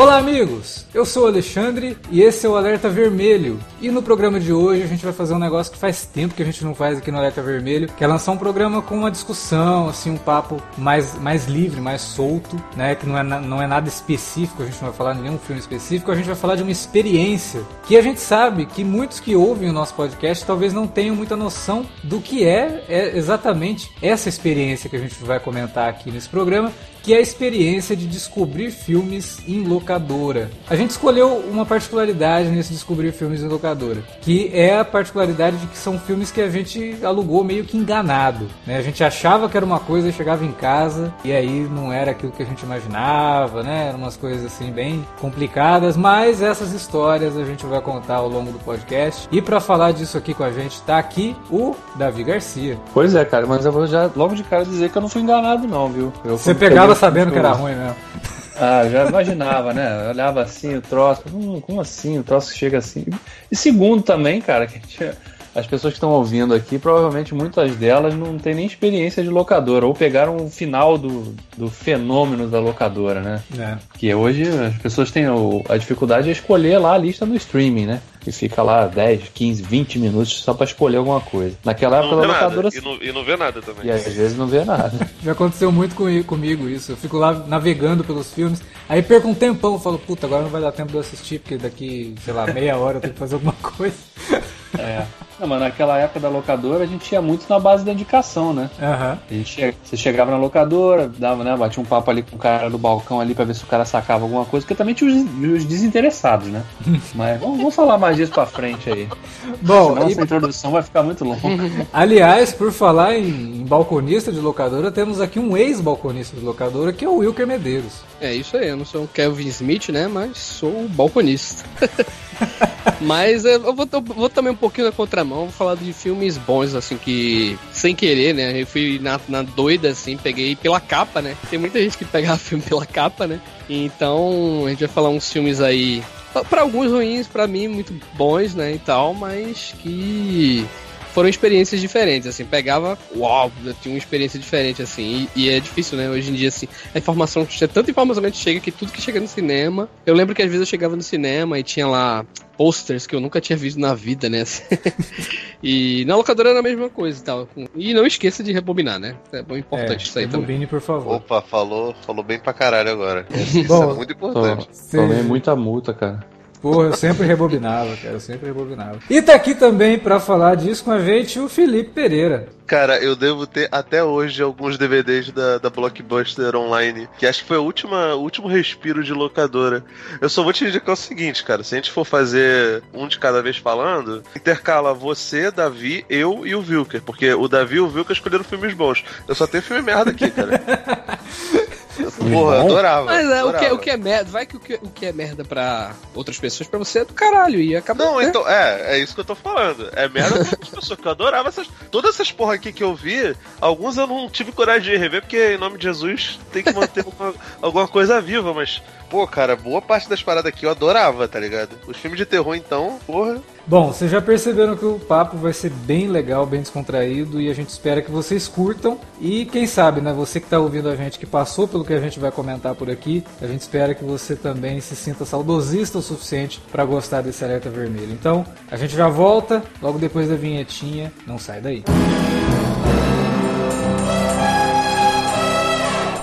Olá, amigos! Eu sou o Alexandre e esse é o Alerta Vermelho. E no programa de hoje a gente vai fazer um negócio que faz tempo que a gente não faz aqui no Alerta Vermelho, que é lançar um programa com uma discussão, assim, um papo mais, mais livre, mais solto, né? Que não é, não é nada específico, a gente não vai falar de nenhum filme específico, a gente vai falar de uma experiência que a gente sabe que muitos que ouvem o nosso podcast talvez não tenham muita noção do que é, é exatamente essa experiência que a gente vai comentar aqui nesse programa, que é a experiência de descobrir filmes em locadora. A gente escolheu uma particularidade nesse descobrir filmes em locadora, que é a particularidade de que são filmes que a gente alugou meio que enganado. Né? A gente achava que era uma coisa e chegava em casa e aí não era aquilo que a gente imaginava, né? Eram umas coisas assim bem complicadas, mas essas histórias a gente vai contar ao longo do podcast. E para falar disso aqui com a gente tá aqui o Davi Garcia. Pois é, cara, mas eu vou já logo de cara dizer que eu não fui enganado não, viu? Eu Você pegava tava sabendo que era ruim mesmo. Ah, já imaginava, né? Eu olhava assim o troço, hum, como assim? O troço chega assim. E segundo também, cara, que tinha, as pessoas que estão ouvindo aqui, provavelmente muitas delas não têm nem experiência de locadora, ou pegaram o final do, do fenômeno da locadora, né? É. Que hoje as pessoas têm o, a dificuldade de escolher lá a lista no streaming, né? E fica lá 10, 15, 20 minutos só para escolher alguma coisa. Naquela época da locadora. E não, e não vê nada também. E às vezes não vê nada. Já aconteceu muito comigo isso. Eu fico lá navegando pelos filmes, aí perco um tempão, falo, puta, agora não vai dar tempo de eu assistir, porque daqui, sei lá, meia hora eu tenho que fazer alguma coisa. É. Não, mas naquela época da locadora a gente ia muito na base da indicação, né? Uhum. A gente, você chegava na locadora, dava, né? Batia um papo ali com o cara do balcão ali pra ver se o cara sacava alguma coisa, porque também tinha os, os desinteressados, né? mas vamos, vamos, falar mais disso pra frente aí. Bom, Senão e... essa introdução vai ficar muito longa. Aliás, por falar em, em balconista de locadora, temos aqui um ex-balconista de locadora que é o Wilker Medeiros. É isso aí, eu não sou o Kevin Smith, né? Mas sou balconista. Mas eu vou, eu vou, também um pouquinho na contramão, vou falar de filmes bons, assim, que sem querer, né? Eu fui na, na doida, assim, peguei pela capa, né? Tem muita gente que pega filme pela capa, né? Então a gente vai falar uns filmes aí. para alguns ruins, para mim muito bons, né? E tal, mas que foram experiências diferentes, assim, pegava, uau, tinha uma experiência diferente, assim, e, e, é difícil, né, hoje em dia, assim, a informação, tanta informação que chega que tudo que chega no cinema, eu lembro que às vezes eu chegava no cinema e tinha lá posters que eu nunca tinha visto na vida, né, e na locadora era a mesma coisa e tal, e não esqueça de rebobinar, né, é bom importante é, isso aí rebobine, também. por favor. Opa, falou, falou bem pra caralho agora, isso Bom, é muito importante. Tomei muita multa, cara. Porra, eu sempre rebobinava, cara, eu sempre rebobinava. E tá aqui também para falar disso com a gente o Felipe Pereira. Cara, eu devo ter até hoje alguns DVDs da, da Blockbuster Online, que acho que foi o último respiro de locadora. Eu só vou te indicar o seguinte, cara, se a gente for fazer um de cada vez falando, intercala você, Davi, eu e o Vilker, porque o Davi e o Vilker escolheram filmes bons. Eu só tenho filme merda aqui, cara. Porra, eu adorava. Mas é, adorava. O, que, o que é merda, vai que o que, o que é merda pra outras pessoas, pra você é do caralho. E acaba. Não, né? então, é, é isso que eu tô falando. É merda pra outras pessoas, que eu adorava essas. Todas essas porra aqui que eu vi, alguns eu não tive coragem de rever, porque em nome de Jesus tem que manter uma, alguma coisa viva, mas pô, cara, boa parte das paradas aqui eu adorava, tá ligado? Os filmes de terror, então, porra. Bom, vocês já perceberam que o papo vai ser bem legal, bem descontraído e a gente espera que vocês curtam. E quem sabe, né, você que está ouvindo a gente, que passou pelo que a gente vai comentar por aqui, a gente espera que você também se sinta saudosista o suficiente para gostar desse alerta vermelho. Então, a gente já volta logo depois da vinhetinha. Não sai daí.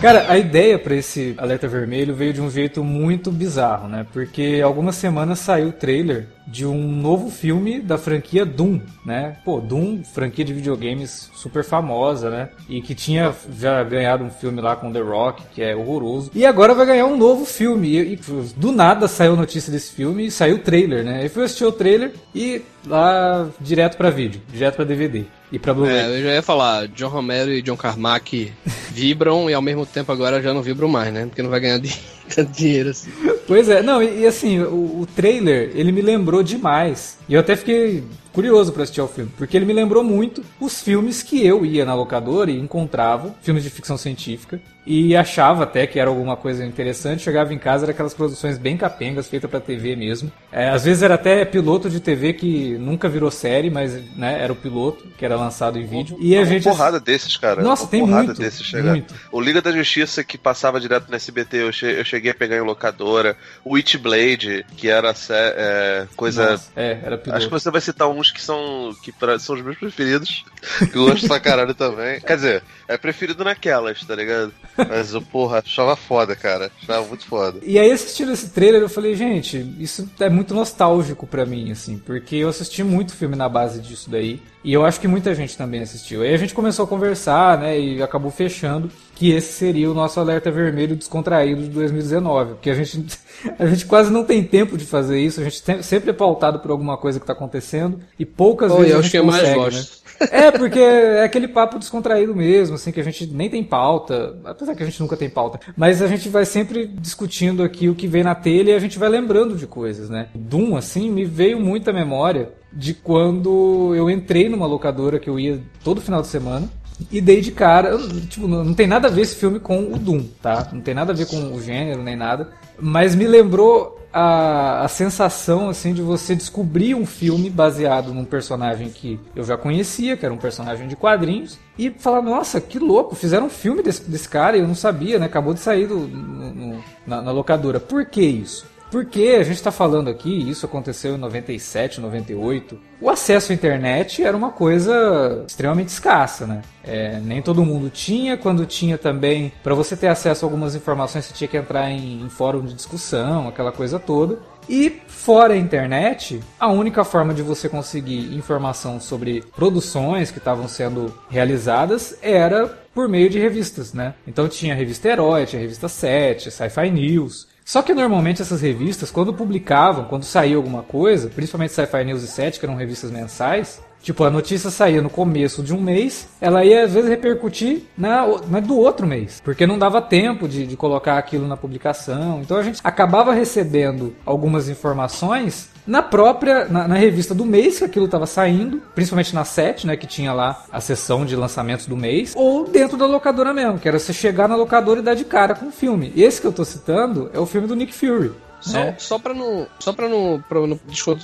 Cara, a ideia para esse alerta vermelho veio de um jeito muito bizarro, né? Porque algumas semanas saiu o trailer de um novo filme da franquia Doom, né? Pô, Doom, franquia de videogames super famosa, né? E que tinha já ganhado um filme lá com The Rock, que é horroroso. E agora vai ganhar um novo filme. E, e do nada saiu notícia desse filme e saiu o trailer, né? Eu fui assistir o trailer e lá direto para vídeo, direto para DVD e pra Blu-ray. É, eu já ia falar, John Romero e John Carmack vibram e ao mesmo tempo agora já não vibram mais, né? Porque não vai ganhar dinheiro assim. Pois é, não, e, e assim, o, o, trailer, ele me lembrou demais. E eu até fiquei curioso para assistir ao filme, porque ele me lembrou muito os filmes que eu ia na locadora e encontrava, filmes de ficção científica, e achava até que era alguma coisa interessante. Chegava em casa, era aquelas produções bem capengas, feitas para TV mesmo. É, às vezes era até piloto de TV que nunca virou série, mas né, era o piloto que era lançado em vídeo. E a uma gente. porrada desses, cara. Nossa, uma tem porrada muito, desses chegar. muito. O Liga da Justiça que passava direto no SBT, eu, che eu cheguei a pegar em locadora. O Witchblade, que era é, coisa. Nossa, é, era piloto. Acho que você vai citar uns que são que pra, são os meus preferidos. Que eu gosto pra caralho também. Quer dizer, é preferido naquelas, tá ligado? Mas o porra, achava foda, cara. Achava muito foda. E aí, assistindo esse trailer, eu falei, gente, isso é muito nostálgico para mim, assim, porque eu assisti muito filme na base disso daí. E eu acho que muita gente também assistiu. Aí a gente começou a conversar, né, e acabou fechando que esse seria o nosso alerta vermelho descontraído de 2019. Porque a gente, a gente quase não tem tempo de fazer isso, a gente sempre é pautado por alguma coisa que está acontecendo e poucas vezes eu a gente acho que consegue, eu mais né? É, porque é aquele papo descontraído mesmo, assim, que a gente nem tem pauta, apesar que a gente nunca tem pauta, mas a gente vai sempre discutindo aqui o que vem na telha e a gente vai lembrando de coisas, né? Doom, assim, me veio muito memória de quando eu entrei numa locadora que eu ia todo final de semana. E dei de cara, tipo, não tem nada a ver esse filme com o Doom, tá? Não tem nada a ver com o gênero nem nada. Mas me lembrou a, a sensação, assim, de você descobrir um filme baseado num personagem que eu já conhecia, que era um personagem de quadrinhos, e falar, nossa, que louco, fizeram um filme desse, desse cara e eu não sabia, né? Acabou de sair do, no, no, na, na locadora. Por que isso? Porque a gente está falando aqui, isso aconteceu em 97, 98. O acesso à internet era uma coisa extremamente escassa, né? É, nem todo mundo tinha. Quando tinha também, para você ter acesso a algumas informações, você tinha que entrar em, em fórum de discussão, aquela coisa toda. E fora a internet, a única forma de você conseguir informação sobre produções que estavam sendo realizadas era por meio de revistas, né? Então tinha a revista Herói, tinha a revista 7, Sci-Fi News. Só que normalmente essas revistas, quando publicavam, quando saía alguma coisa, principalmente Sci-Fi News e 7, que eram revistas mensais, tipo, a notícia saía no começo de um mês, ela ia às vezes repercutir na, na do outro mês, porque não dava tempo de, de colocar aquilo na publicação. Então a gente acabava recebendo algumas informações na própria, na, na, revista do mês que aquilo estava saindo, principalmente na 7, né, que tinha lá a sessão de lançamentos do mês, ou dentro da locadora mesmo, que era você chegar na locadora e dar de cara com o filme. Esse que eu tô citando é o filme do Nick Fury. Só, é. só para não, só para não, pra não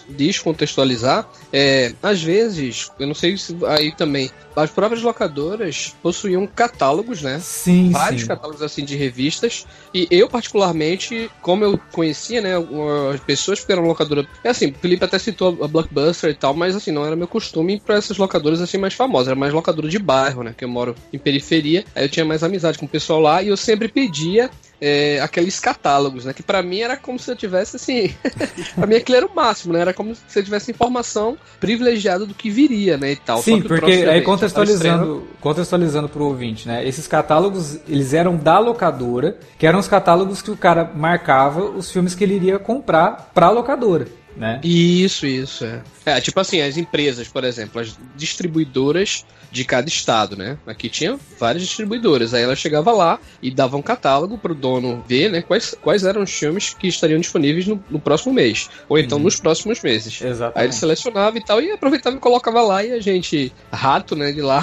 descontextualizar, é, às vezes, eu não sei se aí também, as próprias locadoras possuíam catálogos, né? Sim, Vários sim. catálogos assim de revistas. E eu, particularmente, como eu conhecia, né, as pessoas que eram locadora. É assim, o Felipe até citou a Blockbuster e tal, mas assim, não era meu costume ir pra essas locadoras assim mais famosas. Era mais locadora de bairro, né? Que eu moro em periferia. Aí eu tinha mais amizade com o pessoal lá e eu sempre pedia é, aqueles catálogos, né? Que para mim era como se eu tivesse assim. pra mim aquilo era o máximo, né? Era como se eu tivesse informação privilegiada do que viria, né? E tal. Sim, porque aí contextualizando, contextualizando pro ouvinte, né? Esses catálogos, eles eram da locadora, que eram os catálogos que o cara marcava os filmes que ele iria comprar pra locadora. Né? Isso, isso, é. É, tipo assim, as empresas, por exemplo, as distribuidoras de cada estado, né? Aqui tinha várias distribuidoras. Aí ela chegava lá e dava um catálogo pro dono ver, né? Quais, quais eram os filmes que estariam disponíveis no, no próximo mês. Ou então uhum. nos próximos meses. Exatamente. Aí ele selecionava e tal, e aproveitava e colocava lá e a gente, rato, né, de lá,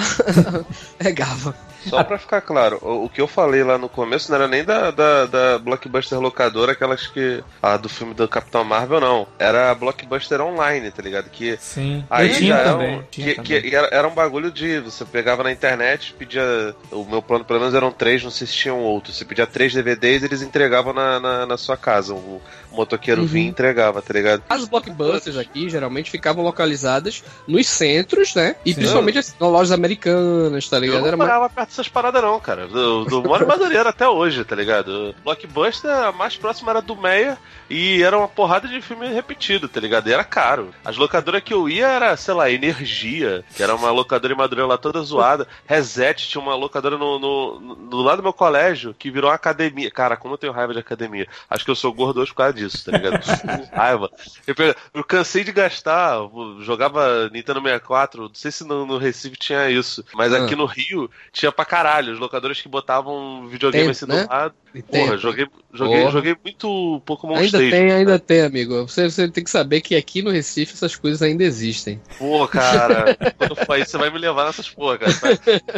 regava. Só pra ficar claro, o, o, que eu falei lá no começo não era nem da, da, da Blockbuster locadora, aquelas que. A do filme do Capitão Marvel, não. Era a Blockbuster online, tá ligado? Que Sim, aí tinha já também. Era um, tinha que, também. que era, era, um bagulho de. Você pegava na internet, pedia. O meu plano, pelo menos, eram três, não sei se tinham outros. Você pedia três DVDs eles entregavam na, na, na sua casa. O, o motoqueiro uhum. vinha e entregava, tá ligado? As blockbusters aqui geralmente ficavam localizadas nos centros, né? E Sim. principalmente assim, nas lojas americanas, tá ligado? Eu não era morava mais... perto dessas paradas, não, cara. Do, do moro em Madureira até hoje, tá ligado? Blockbuster, a mais próxima era do Meia e era uma porrada de filme repetido, tá ligado? E era caro. As locadoras que eu ia era, sei lá, Energia, que era uma locadora em Madureira lá toda zoada. Reset tinha uma locadora no, no, no, do lado do meu colégio que virou uma academia. Cara, como eu tenho raiva de academia. Acho que eu sou gordo hoje por causa disso, tá ligado? raiva. Eu, eu, cansei de gastar, jogava Nintendo 64, não sei se no, no Recife tinha isso, mas aqui ah. no Rio tinha pra caralho. Os locadores que botavam videogame Tem, assim né? do lado. Porra, joguei, joguei, joguei muito Pokémon Ainda Station, tem, ainda tem, amigo. Você, você tem que saber que aqui no Recife essas coisas ainda existem. Pô, cara, quando for isso, você vai me levar nessas porra, cara.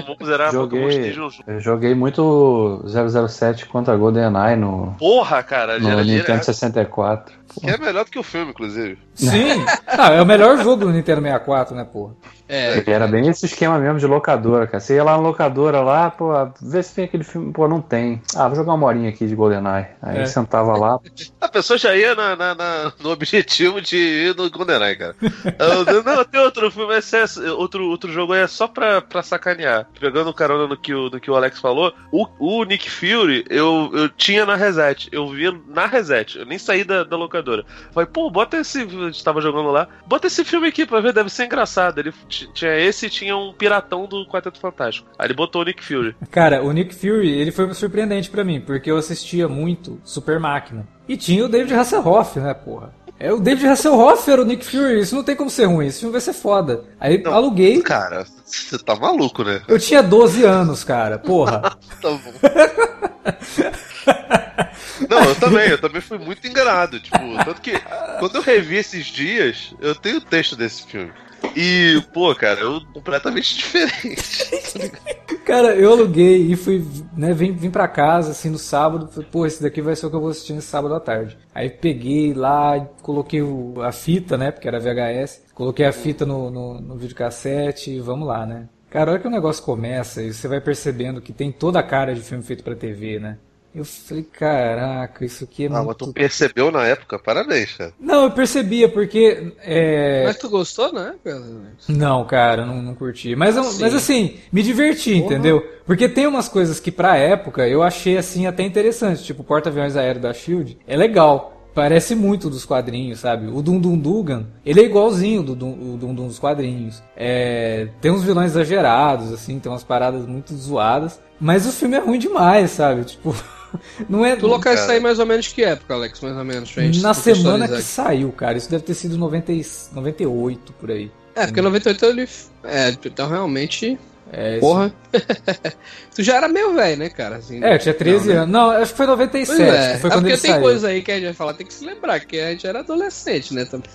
Vamos zerar joguei, Pokémon Station Eu joguei muito 007 contra GoldenEye no. Porra, cara, no Nintendo 64. Que é melhor do que o filme, inclusive. Sim. ah, é o melhor jogo do Nintendo 64, né, porra? É. Era bem esse esquema mesmo de locadora, cara. Você ia lá na locadora lá, pô, vê se tem aquele filme. Pô, não tem. Ah, vou jogar uma horinha aqui de GoldenEye. Aí é. sentava lá. A pessoa já ia na, na, na, no objetivo de ir no GoldenEye, cara. Eu, não, tem outro filme, esse é, outro, outro jogo aí é só pra, pra sacanear. Pegando carona no que o, no que o Alex falou, o, o Nick Fury eu, eu tinha na Reset. Eu via na Reset. Eu nem saí da, da locadora. Falei, pô, bota esse. A gente tava jogando lá. Bota esse filme aqui pra ver, deve ser engraçado. Ele tinha esse e tinha um piratão do Quarteto Fantástico. Aí ele botou o Nick Fury. Cara, o Nick Fury, ele foi surpreendente para mim, porque eu assistia muito Super Máquina. E tinha o David Hasselhoff, né, porra? É o David Hasselhoff era o Nick Fury, isso não tem como ser ruim, esse filme vai ser foda. Aí não, aluguei. Cara, você tá maluco, né? Eu tinha 12 anos, cara, porra. tá bom. Não, eu também, eu também fui muito enganado. Tipo, tanto que quando eu revi esses dias, eu tenho o texto desse filme. E, pô, cara, eu completamente diferente. cara, eu aluguei e fui, né, vim, vim pra casa, assim, no sábado. Falei, pô, esse daqui vai ser o que eu vou assistir nesse sábado à tarde. Aí peguei lá, coloquei o, a fita, né, porque era VHS. Coloquei a fita no, no, no videocassete e vamos lá, né. Cara, a hora que o negócio começa, e você vai percebendo que tem toda a cara de filme feito para TV, né? Eu falei, caraca, isso aqui é ah, muito... mas tu percebeu na época? Parabéns, cara. Não, eu percebia, porque... É... Mas tu gostou na época? Não, cara, não, não curti. Mas, assim. mas assim, me diverti, Porra. entendeu? Porque tem umas coisas que pra época eu achei, assim, até interessante. Tipo, o porta-aviões aéreo da SHIELD é legal. Parece muito dos quadrinhos, sabe? O Dum Dum Dugan, ele é igualzinho do Dum Dum, Dum dos quadrinhos. É, tem uns vilões exagerados, assim, tem umas paradas muito zoadas. Mas o filme é ruim demais, sabe? Tipo... Não é. Tu local isso aí mais ou menos que época, Alex? Mais ou menos, gente. Na semana que saiu, cara. Isso deve ter sido 90, 98 por aí. É, porque 98 ele. É, então realmente é, Porra. tu já era meio velho, né, cara? Assim, é, eu tinha 13 não, né? anos. Não, acho que foi 97. É. Foi é quando porque tem saiu. coisa aí que a gente vai falar, tem que se lembrar, que a gente era adolescente, né? Também.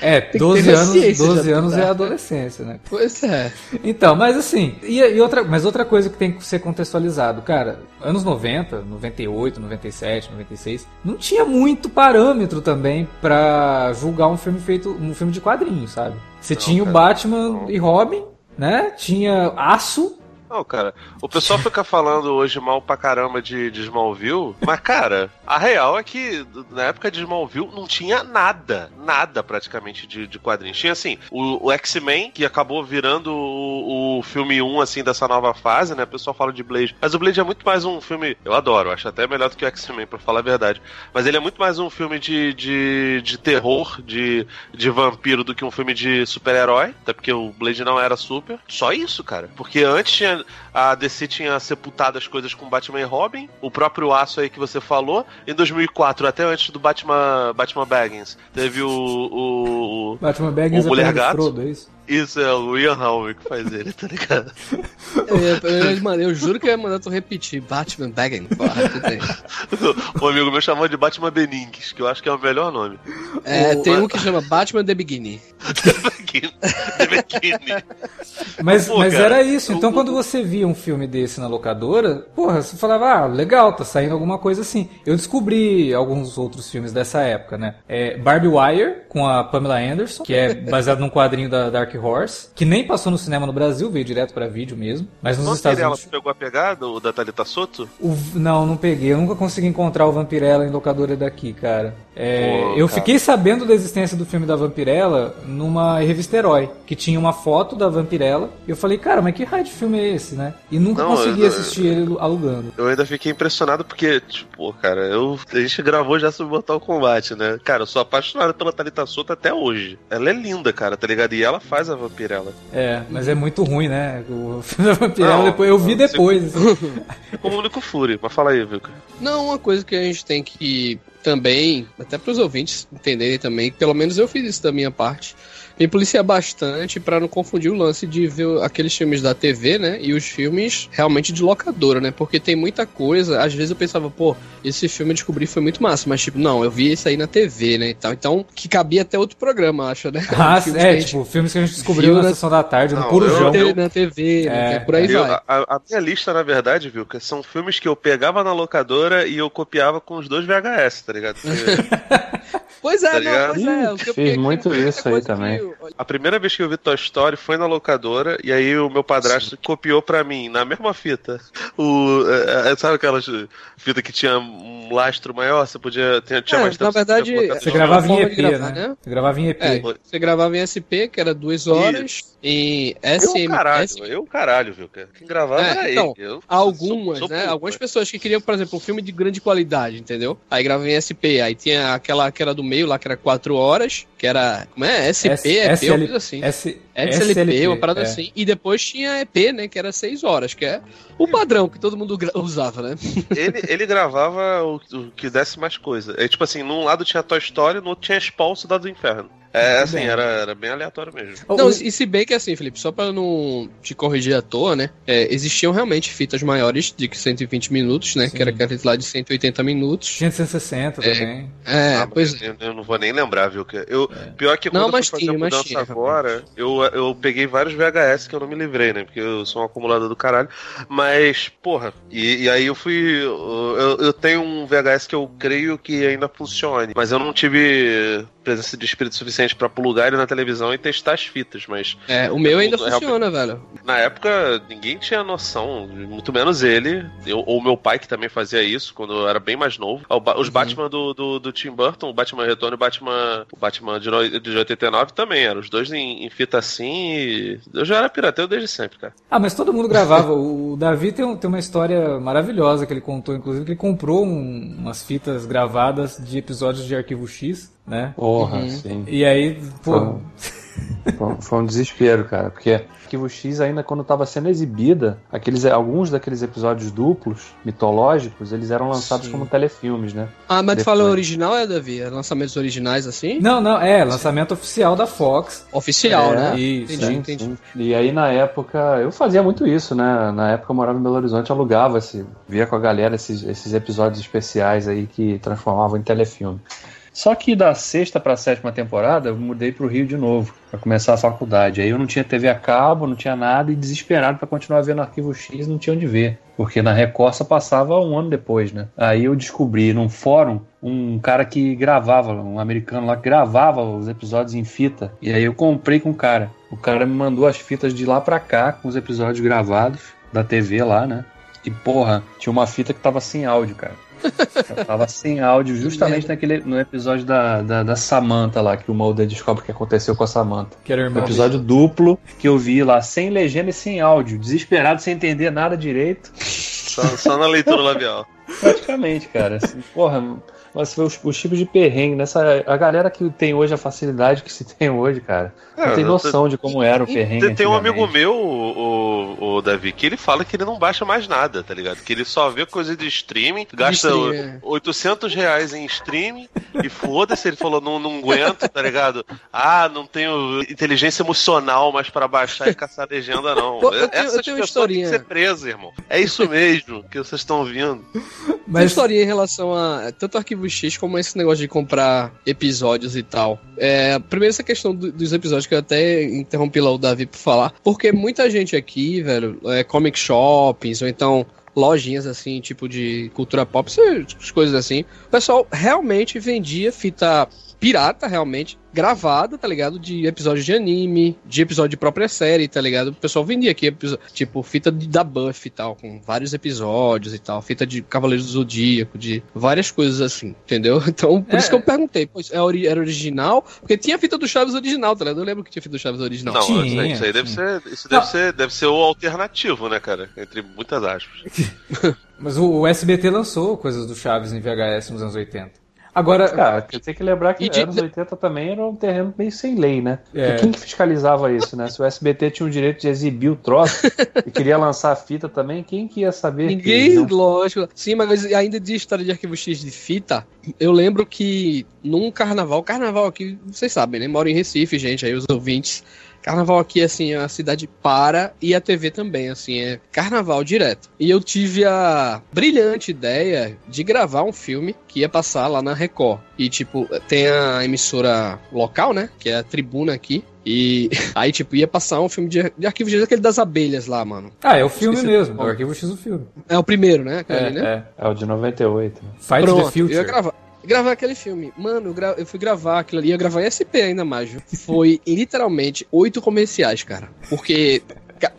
É, 12 anos, 12 anos é adolescência, né? Pois é. Então, mas assim, e, e, outra, mas outra coisa que tem que ser contextualizado, cara, anos 90, 98, 97, 96, não tinha muito parâmetro também para julgar um filme feito, um filme de quadrinhos, sabe? Você não, tinha cara, o Batman não. e Robin, né? Tinha Aço, não, cara, o pessoal fica falando hoje mal pra caramba de, de Smallville, mas, cara, a real é que na época de Smallville não tinha nada, nada praticamente de, de quadrinhos. Tinha, assim, o, o X-Men, que acabou virando o, o, filme 1, assim, dessa nova fase, né? O pessoal fala de Blade, mas o Blade é muito mais um filme, eu adoro, acho até melhor do que o X-Men, pra falar a verdade. Mas ele é muito mais um filme de, de, de terror, de, de vampiro, do que um filme de super-herói, até porque o Blade não era super. Só isso, cara. Porque antes tinha a DC tinha sepultado as coisas com Batman e Robin, o próprio Aço aí que você falou. Em 2004, até antes do Batman, Batman Baggins, teve o. o Batman Baggins o Mulher Gato. Frodo, é isso? Isso é o Ian Halmer que faz ele, tá ligado? Eu, eu, mano, eu juro que eu ia mandar tu repetir. Batman porra, O amigo meu chamou de Batman Benings, que eu acho que é o melhor nome. É, o, tem um que chama Batman The Beginning. The Beginning. Mas, Pô, mas cara, era isso. Então, quando você via um filme desse na locadora, porra, você falava, ah, legal, tá saindo alguma coisa assim. Eu descobri alguns outros filmes dessa época, né? É Barbie Wire, com a Pamela Anderson, que é baseado num quadrinho da Dark Horse, que nem passou no cinema no Brasil, veio direto para vídeo mesmo. Mas nos Estados Unidos. Vampirella pegou a pegada, o da Thalita Soto? O... Não, não peguei. Eu nunca consegui encontrar o Vampirella em locadora daqui, cara. É, Pô, eu cara. fiquei sabendo da existência do filme da Vampirella numa revista Herói, que tinha uma foto da Vampirella. E eu falei, cara, mas que raio de filme é esse, né? E nunca Não, consegui eu- assistir ele alugando. Eu ainda fiquei impressionado porque, tipo, cara, eu, a gente gravou já sobre Mortal Kombat, né? Cara, eu sou apaixonado pela Thalita Souza até hoje. Ela é linda, cara, tá ligado? E ela faz a Vampirella. É, mas é muito ruim, né? O filme da Vampirella, Não, depois, eu vi não, depois. assim. É como o único Fury, mas fala aí, Vilca. Não, uma coisa que a gente tem que também, até para os ouvintes entenderem também, pelo menos eu fiz isso da minha parte, me policiar bastante para não confundir o lance de ver aqueles filmes da TV, né, e os filmes realmente de locadora, né, porque tem muita coisa, às vezes eu pensava, pô, esse filme eu descobri foi muito massa, mas tipo, não, eu vi isso aí na TV, né, e tal, então, que cabia até outro programa, acho, né. Ah, Filmes que é, gente tipo, filmes que a gente descobriu viu na na- sessão da tarde, no Não, Corujão. eu- viu na TV, né, É, que é por aí Eu- vai. a, a minha lista, na verdade, Vilca, são filmes que eu pegava na locadora e eu copiava com os dois VHS, tá ligado? Pois é, tá não, pois é. eu Fiz muito isso aí também. que- a primeira vez que eu vi Toy Story foi na locadora e aí o meu padrasto copiou pra mim, na mesma fita, o... é, é, sabe aquelas fita que tinha um lastro maior? Você podia... Tinha, tinha É, mais na tempo, verdade, podia colocar Você tudo. gravava em EP, gravar, né? né? Você gravava em EP. É, você gravava em SP, que era duas horas, em Eu, SMS. caralho, eu, caralho, viu? cara? Quem gravava É, era então, ele. Eu Algumas, sou- sou né? Algumas mas- pessoas que queriam, por exemplo, um filme de grande qualidade, entendeu? Aí gravava em SP, aí tinha aquela que era do meio lá, que era 4 horas, que era. Como é? SP, S- EP, SL uma coisa assim. S- SLP, uma parada é. assim. E depois tinha EP, né? Que era 6 horas, que é o padrão que todo mundo usava, né? Ele, ele gravava o, o que desse mais coisa. É tipo assim, num lado tinha Toy Story, no outro tinha Spawn, Cidade do Inferno. É assim, era, era bem aleatório mesmo. Não, e se bem que assim, Felipe, só pra não te corrigir à toa, né? é, existiam realmente fitas maiores de que 120 minutos, né? Sim. Que era aquelas lá de 180 minutos. Tinha de 160 É. também. É, Ah, pois eu, eu não vou nem lembrar, viu? que Eu, Pior que Não, quando mas eu fui fazer tinha, mudança tinha, agora, eu, eu peguei vários VHS que eu não me livrei, né? Porque eu sou um acumulador do caralho. Mas, porra, e, e aí eu fui. Eu, eu tenho um VHS que eu creio que ainda funcione, mas eu não tive presença de espírito suficiente pra plugar ele na televisão e testar as fitas, mas É, o meu ainda Realmente. funciona, velho. na época ninguém tinha noção, muito menos ele, eu, ou meu pai que também fazia isso quando eu era bem mais novo. Ba- Os Uhum. Batman do, do, do Tim Burton, o Batman Retorno e o Batman, o Batman de, no- de 89 também eram os dois em, em fita assim e eu já era pirateiro desde sempre, cara. Ah, mas todo mundo gravava. O Davi tem, um- tem uma história maravilhosa que ele contou, inclusive, que ele comprou um- umas fitas gravadas de episódios de Arquivo X, né? Porra, Uhum. sim. E aí, pô, Foi, foi um desespero, cara, porque Arquivo X ainda quando estava sendo exibida, aqueles, alguns daqueles episódios duplos, mitológicos, eles eram lançados Sim. como telefilmes, né? Ah, mas tu Depois. fala original, é, Davi? É lançamentos originais assim? Não, não, é, lançamento oficial da Fox. Oficial, É, né? isso, Entendi, Sim, entendi. sim. E aí na época, eu fazia muito isso, né? Na época eu morava em Belo Horizonte, alugava, esse, via com a galera esses, esses episódios especiais aí que transformavam em telefilme. Só que da sexta pra sétima temporada eu mudei pro Rio de novo, pra começar a faculdade. Aí eu não tinha TV a cabo, não tinha nada e desesperado pra continuar vendo Arquivo X, não tinha onde ver. Porque na Record só passava um ano depois, né? Aí eu descobri num fórum um cara que gravava, um americano lá que gravava os episódios em fita. E aí eu comprei com o cara. O cara me mandou as fitas de lá pra cá com os episódios gravados da TV lá, né? E porra, tinha uma fita que tava sem áudio, cara. Eu tava sem áudio justamente naquele, no episódio da, da, da Samantha lá, que o Mulder descobre o que aconteceu com a Samantha. Que era Um irmão. episódio duplo que eu vi lá, sem legenda e sem áudio, desesperado, sem entender nada direito. Só, só na leitura labial. Praticamente, cara. Assim, porra, mas foi os, os tipos de perrengue nessa. A galera que tem hoje a facilidade que se tem hoje, cara. Não É, tem eu- noção de como era o perrengue. Tem, tem um amigo meu, o, o, o Davi, que ele fala que ele não baixa mais nada, tá ligado? Que ele só vê coisa de streaming, gasta streaming, é. 800 reais em streaming e foda-se, ele falou, não, não aguento, tá ligado? Ah, não tenho inteligência emocional mais pra baixar e caçar legenda, não. Pô, eu tenho- eu Essas tenho uma pessoas têm que historinha. ser presas, irmão. É isso mesmo que vocês estão ouvindo. Mas... Mas história em relação a tanto Arquivo X como esse negócio de comprar episódios e tal. É, primeiro essa questão do- dos episódios que eu até interrompi lá o Davi pra falar, porque muita gente aqui, velho, é, comic shoppings ou então lojinhas assim, tipo de cultura pop, essas coisas assim. O pessoal realmente vendia fita pirata, realmente, gravada, tá ligado? De episódios de anime, de episódio de própria série, tá ligado? O pessoal vendia aqui, tipo, fita de, da Buff e tal, com vários episódios e tal, fita de Cavaleiros do Zodíaco, de várias coisas assim, entendeu? Então, por é. isso que eu perguntei, pois é, era original? Porque tinha a fita do Chaves original, tá ligado? Eu lembro que tinha fita do Chaves original. Não, tinha, isso aí deve ser, isso deve ser, deve ser o alternativo, né, cara? Entre muitas aspas. Mas o, o SBT lançou coisas do Chaves em VHS nos anos 80. Agora. Cara, tem que lembrar que de... anos 80 também era um terreno meio sem lei, né? É. quem que fiscalizava isso, né? Se o SBT tinha o direito de exibir o troço e queria lançar a fita também, quem que ia saber? Ninguém, que, lógico. Sim, mas ainda de história de arquivo X de fita, eu lembro que num carnaval, carnaval aqui, vocês sabem, né? Moro em Recife, gente, aí os ouvintes Carnaval aqui, assim, a cidade para e a TV também, assim, é carnaval direto. E eu tive a brilhante ideia de gravar um filme que ia passar lá na Record. E, tipo, tem a emissora local, né? Que é a Tribuna aqui. E aí, tipo, ia passar um filme de, de Arquivo X, aquele das abelhas lá, mano. Ah, é o filme mesmo, é o Arquivo X do filme. É o primeiro, né? É, ali, né? é, é o de 98. Fight Pronto, the Future. Eu ia gravar gravar aquele filme. Mano, eu, gra eu, fui gravar aquilo ali, ia gravar em SP ainda mais. Foi literalmente oito comerciais, cara. Porque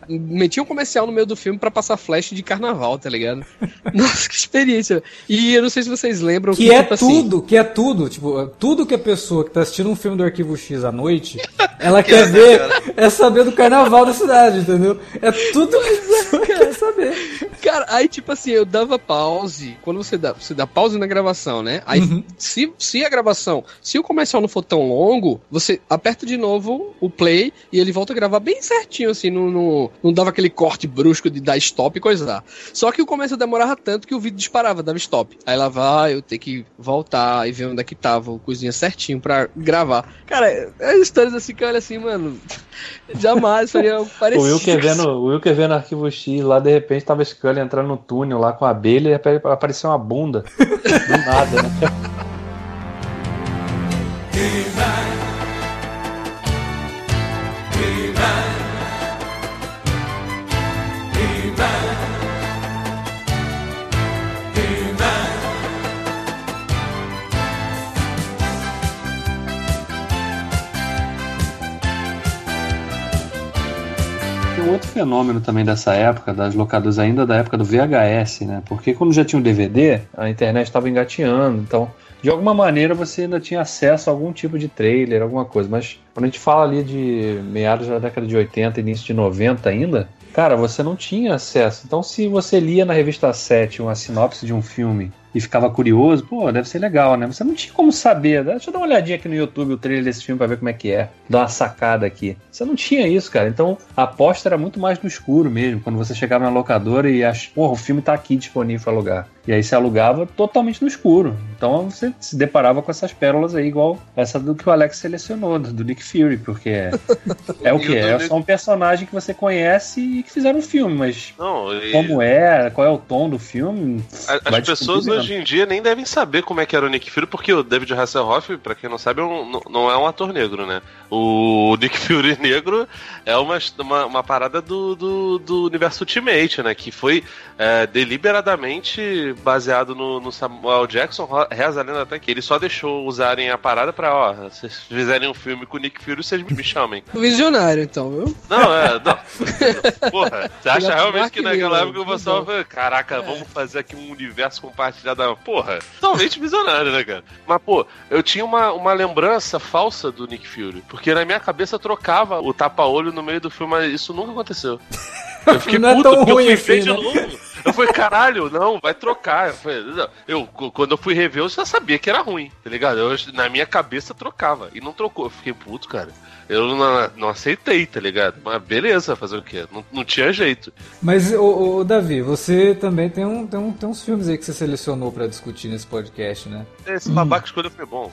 meti um comercial no meio do filme para passar flash de carnaval, tá ligado? Nossa, que experiência. E eu não sei se vocês lembram que, que é tipo assim, tudo, assim... que é tudo, tipo, tudo que a pessoa que tá assistindo um filme do Arquivo X à noite, ela que quer ver, cara. é saber do carnaval da cidade, entendeu? É tudo que a pessoa quer saber. Cara, aí tipo assim, eu dava pause, quando você dá, você dá pause na gravação, né? Aí uhum. se, se a gravação, se o comercial não for tão longo, você aperta de novo o play e ele volta a gravar bem certinho assim no, no não, dava aquele corte brusco de dar stop e coisar. Só que o começo demorava tanto que o vídeo disparava, dava stop. Aí lá vai, eu ter que voltar e ver onde é que tava o coisinha certinho pra gravar. Cara, é histórias assim que olha assim, mano. Jamais faria parecido. O Wilker vendo, o Wilker vendo arquivo X, lá de repente tava Scully entrando no túnel lá com a abelha e apareceu uma bunda. Do nada, né? outro fenômeno também dessa época, das locadoras ainda da época do VHS, né? Porque quando já tinha um DVD, a internet estava engateando, então de alguma maneira você ainda tinha acesso a algum tipo de trailer, alguma coisa. Mas quando a gente fala ali de meados da década de 80, início de 90 ainda, cara, você não tinha acesso. Então se você lia na revista 7 uma sinopse de um filme e ficava curioso, pô, deve ser legal, né? Você não tinha como saber. Né? Deixa eu dar uma olhadinha aqui no YouTube o trailer desse filme pra ver como é que é. Dar uma sacada aqui. Você não tinha isso, cara. Então a aposta era muito mais no escuro mesmo. Quando você chegava na locadora e ach... porra, o filme tá aqui disponível pra alugar. E aí você alugava totalmente no escuro. Então você se deparava com essas pérolas aí, igual essa do que o Alex selecionou, do Nick Fury, porque é, é o que? É só um personagem que você conhece e que fizeram um filme, mas não, e... como é, qual é o tom do filme. As pessoas hoje hoje em dia nem devem saber como é que era o Nick Fury, porque o David Hasselhoff, para quem não sabe, é um, não é um ator negro, né? O Nick Fury negro é uma, uma, uma parada do, do, do, universo Ultimate, né? Que foi é, deliberadamente baseado no, no, Samuel Jackson, reza a lenda até que ele só deixou usarem a parada pra, ó, se vocês fizerem um filme com o Nick Fury, vocês me chamem. Visionário, então, viu? Não, é, não. Porra, você acha realmente que naquela época o pessoal falou, caraca, é. vamos fazer aqui um universo compartilhado. Porra, totalmente visionário, né, cara? Mas, pô, eu tinha uma, uma lembrança falsa do Nick Fury. Porque na minha cabeça trocava o tapa-olho no meio do filme, mas isso nunca aconteceu. Eu fiquei não puto, é ruim eu fui assim, ver né? de novo. Eu falei, caralho, não, vai trocar. Eu, falei, eu, quando eu fui rever, eu já sabia que era ruim, tá ligado? Eu, na minha cabeça trocava. E não trocou. Eu fiquei puto, cara. Eu não, não aceitei, tá ligado? Mas beleza, fazer o quê? Não, não tinha jeito. Mas, ô, ô, Davi, você também tem, um, tem, um, tem uns filmes aí que você selecionou para discutir nesse podcast, né? Esse babaca escolha foi bom.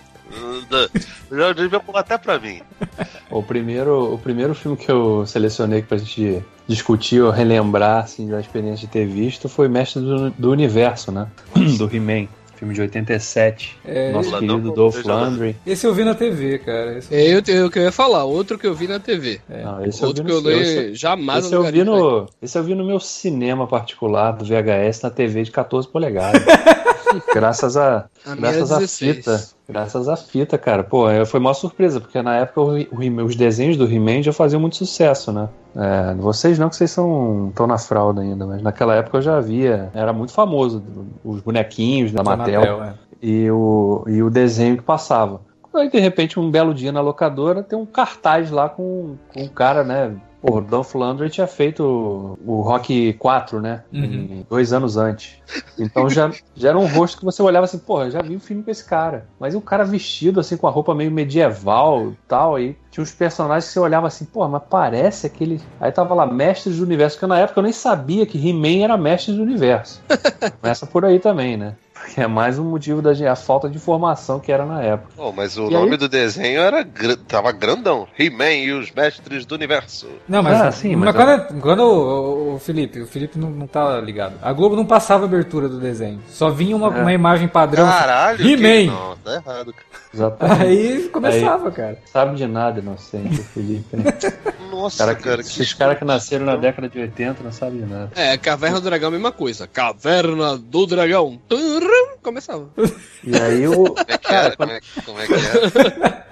Já devia pular até pra mim. O primeiro, o primeiro filme que eu selecionei pra gente discutir ou relembrar assim, da experiência de ter visto foi Mestre do, do Universo, né? do He-Man filme de 87. É, nosso querido Dolph Landry. Esse eu vi na TV, cara. Esse... É, eu, eu, eu ia falar, outro que eu vi na TV. É. Não, esse outro eu que eu li jamais esse eu vi no Esse eu vi no meu cinema particular do VHS na TV de 14 polegadas. Graças a, A graças à 16. fita. Graças à fita, cara. Pô, foi uma surpresa, porque na época o, os desenhos do He-Man já faziam muito sucesso, né? É, vocês não, que vocês são estão na fralda ainda, mas naquela época eu já via. Era muito famoso os bonequinhos da Mattel, é. e, o, e o desenho que passava. Aí, de repente, um belo dia na locadora, tem um cartaz lá com, com um cara, né? Pô, o Dolph Lundgren tinha feito o, o Rock 4, né? Uhum. Dois anos antes. Então já, já era um rosto que você olhava assim, porra, já vi um filme com esse cara. Mas o cara vestido assim, com a roupa meio medieval e tal, aí tinha uns personagens que você olhava assim, porra, mas parece aquele. Aí tava lá, Mestres do Universo, porque na época eu nem sabia que He-Man era Mestres do Universo. Começa por aí também, né? É mais um motivo da a falta de informação que era na época. Pô, mas o E nome aí? do desenho era gr- tava grandão. He-Man e os Mestres do Universo. Não, mas, Ah, sim, mas quando, quando o, o Felipe, o Felipe não, não tá ligado. A Globo não passava a abertura do desenho. Só vinha uma, É. uma imagem padrão. Caralho, que... He-Man! Não, tá errado, cara. Exatamente. Aí começava, cara. Sabe de nada, inocente, o Felipe. Né? Nossa, Cara, cara, que, que esses caras que nasceram na década de 80 não sabem de nada. É, Caverna do Dragão, a mesma coisa. Caverna do Dragão. Turum, Começava. E aí o. Como é que era? Como é, como é que era?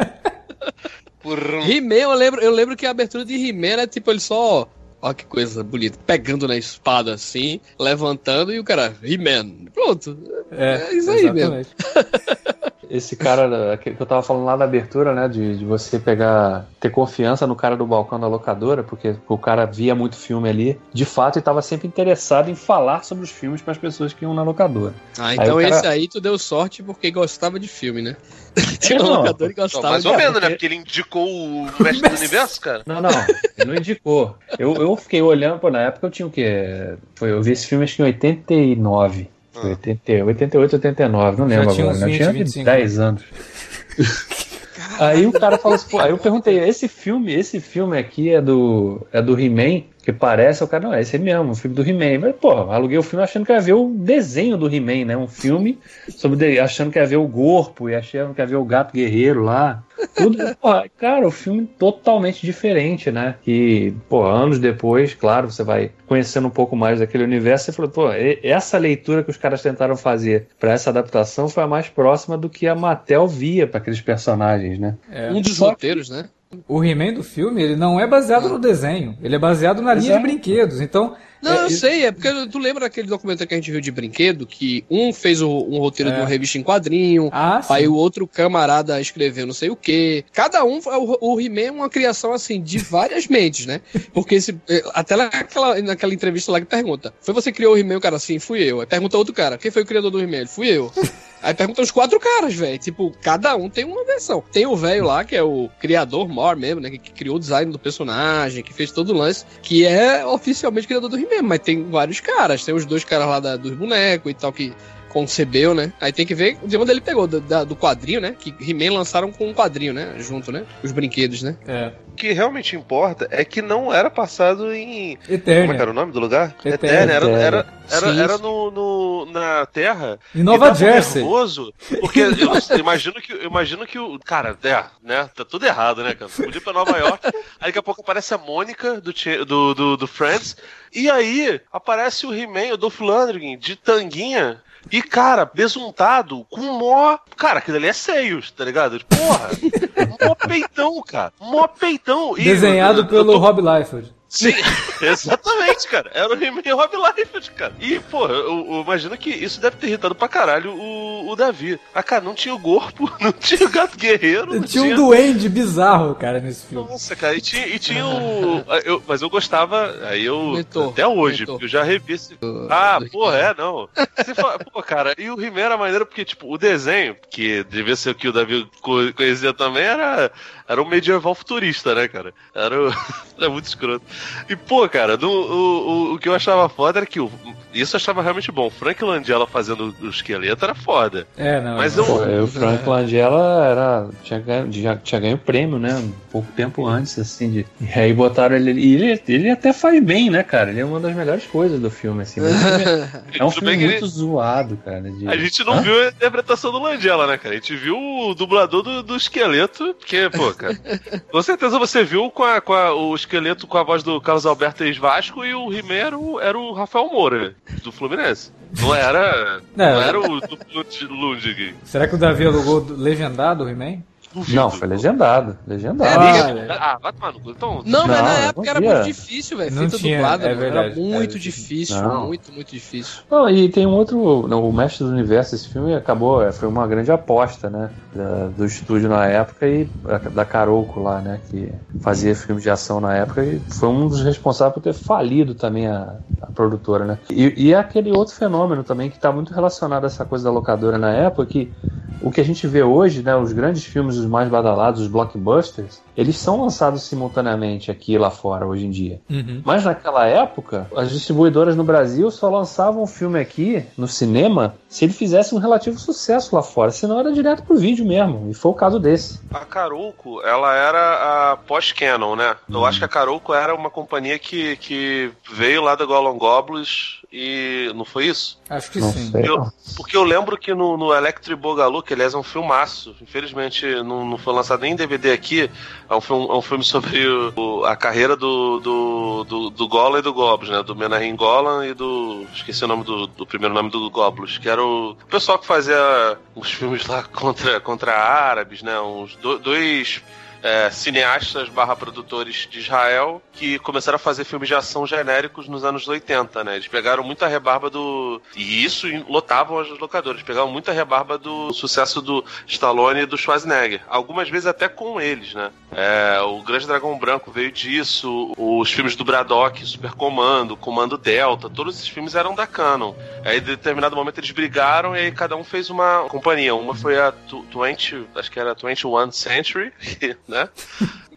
Porra. He-Man, eu lembro, eu lembro que a abertura de He-Man era tipo ele só. Ó, que coisa bonita. Pegando na espada assim, levantando e o cara, He-Man. Pronto. É isso aí mesmo. Esse cara que eu tava falando lá na abertura, né? De, de você pegar. ter confiança no cara do balcão da locadora, porque o cara via muito filme ali. De fato, e tava sempre interessado em falar sobre os filmes para as pessoas que iam na locadora. Ah, então Aí cara- esse aí tu deu sorte porque gostava de filme, né? Tinha um Não, locador e Não, gostava mais de ou menos, né? porque- Porque ele indicou o Mestre do Universo, cara. Não, não, ele não indicou. Eu, eu fiquei olhando, pô, na época eu tinha o quê? Foi, eu vi esse filme acho que em 89. Foi 80, 88, 89, não Já lembro tinha agora. uns né? Eu 20, tinha 25 10 anos. Aí o cara falou assim, pô, aí eu perguntei, esse filme, esse filme aqui é do é do He-Man? Que parece, o cara, não, esse é mesmo, o filme do He-Man. Mas, pô, aluguei o filme achando que ia ver o desenho do He-Man, né? Um filme sobre de- achando que ia ver o corpo e achando que ia ver o gato guerreiro lá. Tudo, pô, cara, o filme totalmente diferente, né? E, pô, anos depois, claro, você vai conhecendo um pouco mais daquele universo, você falou, pô, e- essa leitura que os caras tentaram fazer pra essa adaptação foi a mais próxima do que a Mattel via pra aqueles personagens, né? É. Um dos Só que- roteiros, né? O He-Man do filme, ele não é baseado no desenho. Ele é baseado na linha de Exato. brinquedos. Então, Não, É, eu sei, é porque tu lembra daquele documentário que a gente viu de brinquedo, que um fez o- um roteiro É. de uma revista em quadrinho, ah, sim. aí o outro camarada escreveu não sei o quê. Cada um, o, o He-Man é uma criação, assim, de várias mentes, né? Porque esse, eh, até naquela, naquela entrevista lá que pergunta, foi você que criou o He-Man? O cara, sim, fui eu. Aí pergunta outro cara, quem foi o criador do He-Man? Ele, fui eu. Aí pergunta os quatro caras, velho. Tipo, cada um tem uma versão. Tem o velho lá, que é o criador maior mesmo, né? Que, que criou o design do personagem, que fez todo o lance, que é oficialmente criador do He-Man. Mas tem vários caras. Tem os dois caras lá da- dos bonecos e tal, que concebeu, né? Aí tem que ver de onde ele pegou, do, da- do quadrinho, né? Que He-Man lançaram com um quadrinho, né? Junto, né? Os brinquedos, né? É. O que realmente importa é que não era passado em. Como é era o nome do lugar? Eternia. Era, era, era, Sim, era no, no- na Terra. Em Nova Jersey. nervoso, porque eu, imagino que eu imagino que o. Cara, é, né? Tá tudo errado, né, cara? Podia ir pra Nova York, aí daqui a pouco aparece a Mônica do, do, do, do Friends, e aí aparece o He-Man, o Dolph Lundgren, de tanguinha. E, cara, besuntado, com mó. Cara, aquilo ali é seios, tá ligado? Porra! mó peitão, cara. Mó peitão. E Desenhado eu- eu pelo tô- Rob Liefeld. Sim, exatamente, cara. Era o He-Man Rob Liefeld, cara. E, pô, eu, eu imagino que isso deve ter irritado pra caralho o, o Davi. Ah, cara, não tinha o corpo, não tinha o gato guerreiro. Não Tinha um duende bizarro, cara, nesse filme. Nossa, cara, e tinha, e tinha o. eu- mas eu gostava, aí eu. Mentor, até hoje, mentor. porque eu já revi esse. Ah, porra, é, não. Você fala- pô, cara, e o He-Man era maneiro porque, tipo, o desenho, que devia ser o que o Davi co- conhecia também, era, era um medieval futurista, né, cara? Era, o- era muito escroto. E, pô, cara, no- o, o, o que eu achava foda era que o. Isso eu achava realmente bom. Frank Langella fazendo o esqueleto era foda. É, não. Mas não. Pô, o Frank Langella era, tinha, ganho, já, tinha ganho prêmio, né? Um pouco tempo antes, assim, de. E aí botaram ele. E ele, ele até faz bem, né, cara? Ele é uma das melhores coisas do filme, assim. Mas é um filme muito ele- zoado, cara. de- A gente não Hã? viu a interpretação do Langella, né, cara? A gente viu o dublador do, do esqueleto, porque, pô, cara. com certeza você viu com, a, com a- o esqueleto com a voz do Carlos Alberto ex Vasco e o He-Man era o, Rafael Moura. do Fluminense. Não era. Não. Não, era o do Lund- Lundig. Será que o Davi alugou legendado o He-Man? Duvido. Não, foi legendado. Legendado. Ah, Amiga, ah, vai tomar no cu. Então, Não, mas na época era muito difícil, velho. Não Fita tinha, dublada, é mano, era verdade, muito era difícil, Não. muito, muito difícil. Não, e tem um outro. não, o Mestre do Universo, esse filme acabou, é, foi uma grande aposta, né? da- do estúdio na época e da Carolco lá, né? Que fazia filmes de ação na época e foi um dos responsáveis por ter falido também a, a produtora, né? E, e é aquele outro fenômeno também que está muito relacionado a essa coisa da locadora na época, que o que a gente vê hoje, né? Os grandes filmes, os mais badalados, os blockbusters, eles são lançados simultaneamente aqui e lá fora hoje em dia. Uhum. Mas naquela época, as distribuidoras no Brasil só lançavam o filme aqui no cinema se ele fizesse um relativo sucesso lá fora, senão era direto pro vídeo mesmo. E foi o caso desse. A Carolco, ela era a pós-Canon, né? Eu acho que a Carolco era uma companhia que, que veio lá da Golan Goblins e. Não foi isso? Acho que Não sim. sei. Eu- porque eu lembro que no, no Electric Boogaloo, que aliás é um filmaço, infelizmente não, não foi lançado nem em DVD aqui, é um filme, é um filme sobre o- a carreira do, do, do, do Golan e do Goblins, né? Do Menahem Golan e do. Esqueci o nome do, do primeiro nome do Goblins, que era o, o pessoal que fazia os filmes lá contra, contra árabes, né? Uns do- dois. É, cineastas barra produtores de Israel que começaram a fazer filmes de ação genéricos nos anos 80, né? Eles pegaram muita rebarba do. E isso lotavam as locadoras. Pegavam muita rebarba do sucesso do Stallone e do Schwarzenegger. Algumas vezes até com eles, né? É, o Grande Dragão Branco veio disso. Os filmes do Braddock, Super Comando, Comando Delta, todos esses filmes eram da Canon. Aí, em determinado momento, eles brigaram e aí cada um fez uma companhia. Uma foi a tu- 20, acho que era 21 Century, né?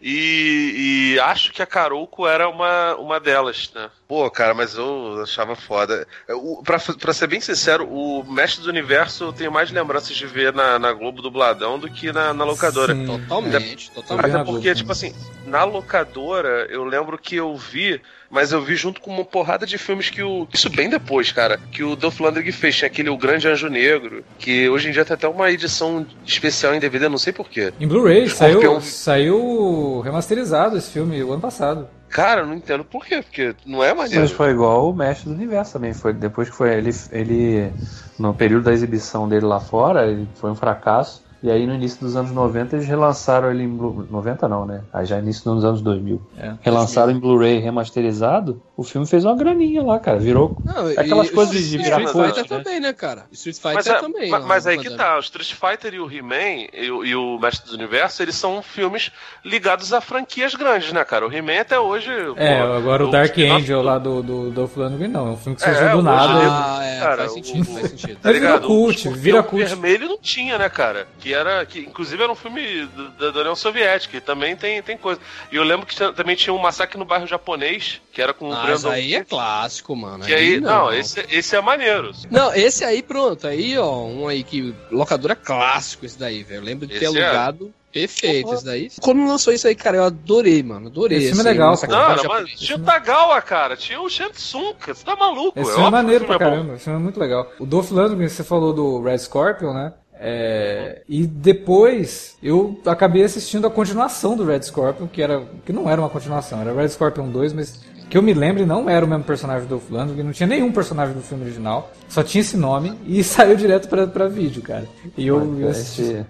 E, e acho que a Carolco era uma, uma delas, né? Pô, cara, mas eu achava foda. O, pra, pra ser bem sincero, o Mestre do Universo eu tenho mais lembranças de ver na, na Globo Dubladão do que na, na locadora. Sim. Totalmente, Também totalmente. na Até porque, Globo, tipo assim, na locadora, eu lembro que eu vi, mas eu vi junto com uma porrada de filmes que o. Isso bem depois, cara. Que o Dolph Lundgren fez. Tinha aquele O Grande Anjo Negro, que hoje em dia tem até uma edição especial em DVD, não sei porquê. Em Blu-ray, saiu, saiu remasterizado esse filme o ano passado. Cara, eu não entendo por quê, porque não é maneiro. Mas foi igual o Mestre do Universo também. Foi depois que foi ele, ele no período da exibição dele lá fora, ele foi um fracasso. E aí no início dos anos 90 eles relançaram ele em Blu 90 não, né? Aí já início dos anos 2000. É. Relançaram em Blu-ray remasterizado. O filme fez uma graninha lá, cara. Virou Não, Aquelas e- coisas e de Street virar Fighter né? também, né, cara? Street Fighter Mas, é- também. ma- ó, mas aí que tá, o Street Fighter e o He-Man e, o- e o Mestre do Universo, eles são filmes ligados a franquias grandes, né, cara? O He-Man até hoje. É, pô, agora o o Dark Angel do- lá do, do Dolph Lundgren não, é um filme que É, surgiu do hoje nada. Ah, é, Cara, faz sentido, o- faz sentido. Tá ligado? cult, vira cult. vermelho não tinha, né, cara? Que era. Que, inclusive era um filme da, da União Soviética, e também tem, tem coisa. E eu lembro que também tinha um massacre no bairro japonês, que era com o Mas Brandon. aí é clássico, mano. Que aí, não, esse, esse é maneiro. Não, esse aí, pronto. Aí, ó, um aí que. Locadora clássico esse daí, velho. Eu lembro de ter Esse é. alugado. Perfeito, esse daí. Quando lançou isso aí, cara, eu adorei, mano. Adorei. Esse filme é aí, legal, Massacre Não, mas tinha o Tagawa, cara. Tinha o Shansung, cara. Você tá maluco? Esse é filme é maneiro pra é caramba, esse filme é muito legal. O Dolph Lundgren, você falou do Red Scorpion, né? É, e depois eu acabei assistindo a continuação do Red Scorpion, que era que não era uma continuação, era Red Scorpion 2, mas que eu me lembre não era o mesmo personagem do Lundgren, não tinha nenhum personagem do filme original, só tinha esse nome e saiu direto pra, pra vídeo, cara. E eu, eu assisti.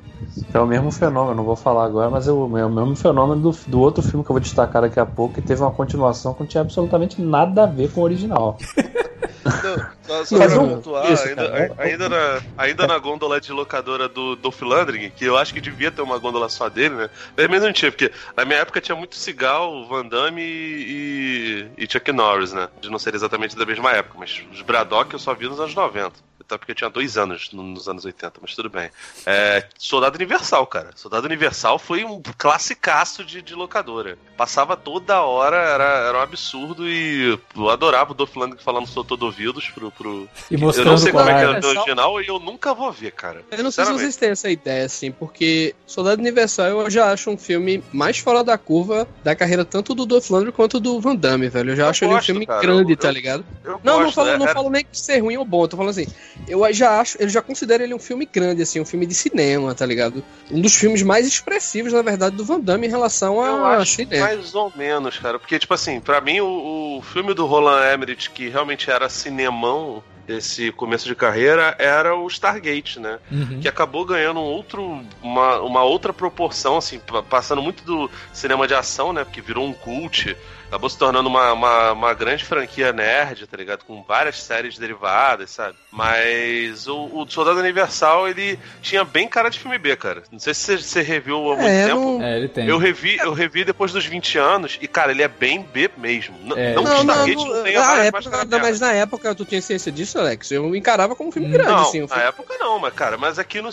É o mesmo fenômeno, não vou falar agora, mas é o, é o mesmo fenômeno do, do outro filme que eu vou destacar daqui a pouco, que teve uma continuação que não tinha absolutamente nada a ver com o original. Não, só, só pra pontuar, isso, ainda, cara. a- ainda, na, ainda na gôndola de locadora do Dolph Lundgren, que eu acho que devia ter uma gôndola só dele, né? Pelo menos não tinha, porque na minha época tinha muito Cigal, Van Damme e, e Chuck Norris, né? De não ser exatamente da mesma época, mas os Braddock eu só vi nos anos 90. Até porque eu tinha dois anos no- nos anos 80, mas tudo bem. É, Soldado Universal, cara. Soldado Universal foi um classicaço de, de locadora. Passava toda hora, era, era um absurdo e eu adorava o Dolph Lundgren falando sou todo ouvidos pro, pro... E Eu mostrando não sei como é que era Universal- original e eu nunca vou ver, cara. Eu não sei se vocês têm essa ideia, assim, porque Soldado Universal eu já acho um filme mais fora da curva da carreira tanto do Dolph Lundgren quanto do Van Damme, velho. Eu já Eu acho ele um gosto, filme cara. grande, Eu- tá eu- ligado? Eu Não, não gosto, falo, é- não era- falo nem de ser ruim ou bom, tô falando assim, eu já acho, eu já considero ele um filme grande, assim, um filme de cinema, tá ligado? Um dos filmes mais expressivos, na verdade, do Van Damme em relação a Eu acho cinema. mais ou menos, cara. Porque, tipo assim, pra mim o, o filme do Roland Emmerich, que realmente era cinemão, esse começo de carreira, era o Stargate, né? Uhum. Que acabou ganhando um outro, uma, uma outra proporção, assim, pa- passando muito do cinema de ação, né? Porque virou um cult. Acabou se tornando uma, uma, uma grande franquia nerd, tá ligado? Com várias séries derivadas, sabe? Mas o, o Soldado Universal, ele tinha bem cara de filme B, cara. Não sei se você, você reviu há muito É, tempo. não- É, ele tem. Eu revi, eu revi depois dos 20 anos e, cara, ele é bem B mesmo. N- É. Não que Não, não, não, na várias época, não, dela. mas na época tu tinha ciência disso, Alex. Eu encarava como um filme grande, Não, assim. um na filme- época não, mas cara, mas aqui no,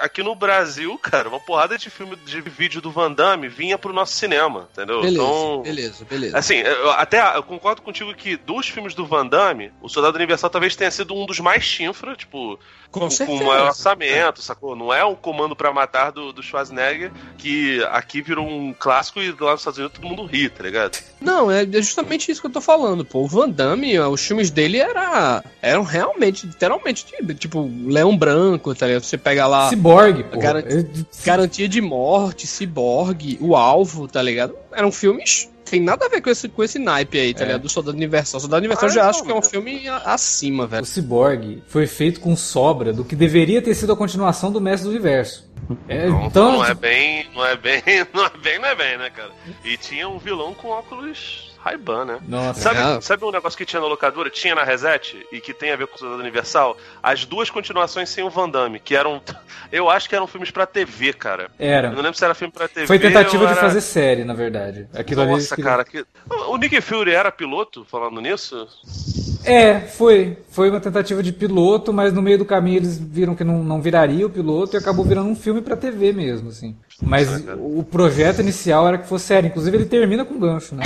aqui no Brasil, cara, uma porrada de filme de vídeo do Van Damme vinha pro nosso cinema, entendeu? Beleza, então, beleza, beleza. Assim, eu, até eu concordo contigo que dos filmes do Van Damme, o Soldado Universal talvez tenha sido um dos mais chinfra, tipo, com com, com certeza. maior orçamento, sacou? Não é um comando pra matar do, do Schwarzenegger que aqui virou um clássico e lá nos Estados Unidos todo mundo ri, tá ligado? Não, é justamente isso que eu tô falando, pô. O Van Damme, os filmes dele era, eram realmente, literalmente, tipo, tipo, Leão Branco, tá ligado? Você pega lá Cyborg, pô. Garantia de Morte, Cyborg, O Alvo, tá ligado? Eram filmes. Tem nada a ver com esse, com esse naipe aí, tá É. ligado? Do Soldado Universal. Soldado Universal Ah, eu já não, acho que é um filme acima, velho. O Cyborg foi feito com sobra do que deveria ter sido a continuação do Mestre do Universo. É, Não, então, não é bem, não é bem, não é bem, não é bem, né, cara? E tinha um vilão com óculos Ray-Ban, né? Nossa. Sabe, É. sabe um negócio que tinha na locadora? Tinha na Reset e que tem a ver com o Soldado Universal? As duas continuações sem o Van Damme, que eram. Eu acho que eram filmes pra TV, cara. Eu não Era. lembro se era filme pra TV. Foi tentativa de era- fazer série, na verdade. Aquilo ali. Nossa, cara. Que... O Nick Fury era piloto, falando nisso? É, foi. Foi uma tentativa de piloto, mas no meio do caminho eles viram que não, não viraria o piloto e acabou virando um filme pra TV mesmo, assim. Mas o projeto inicial era que fosse série. Inclusive ele termina com gancho, né?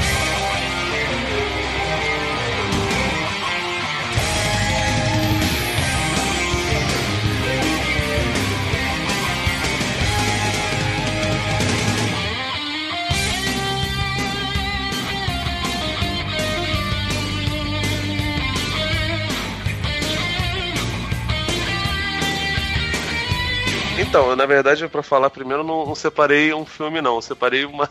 Então, na verdade, pra falar primeiro, não, não separei um filme, não. Eu separei uma,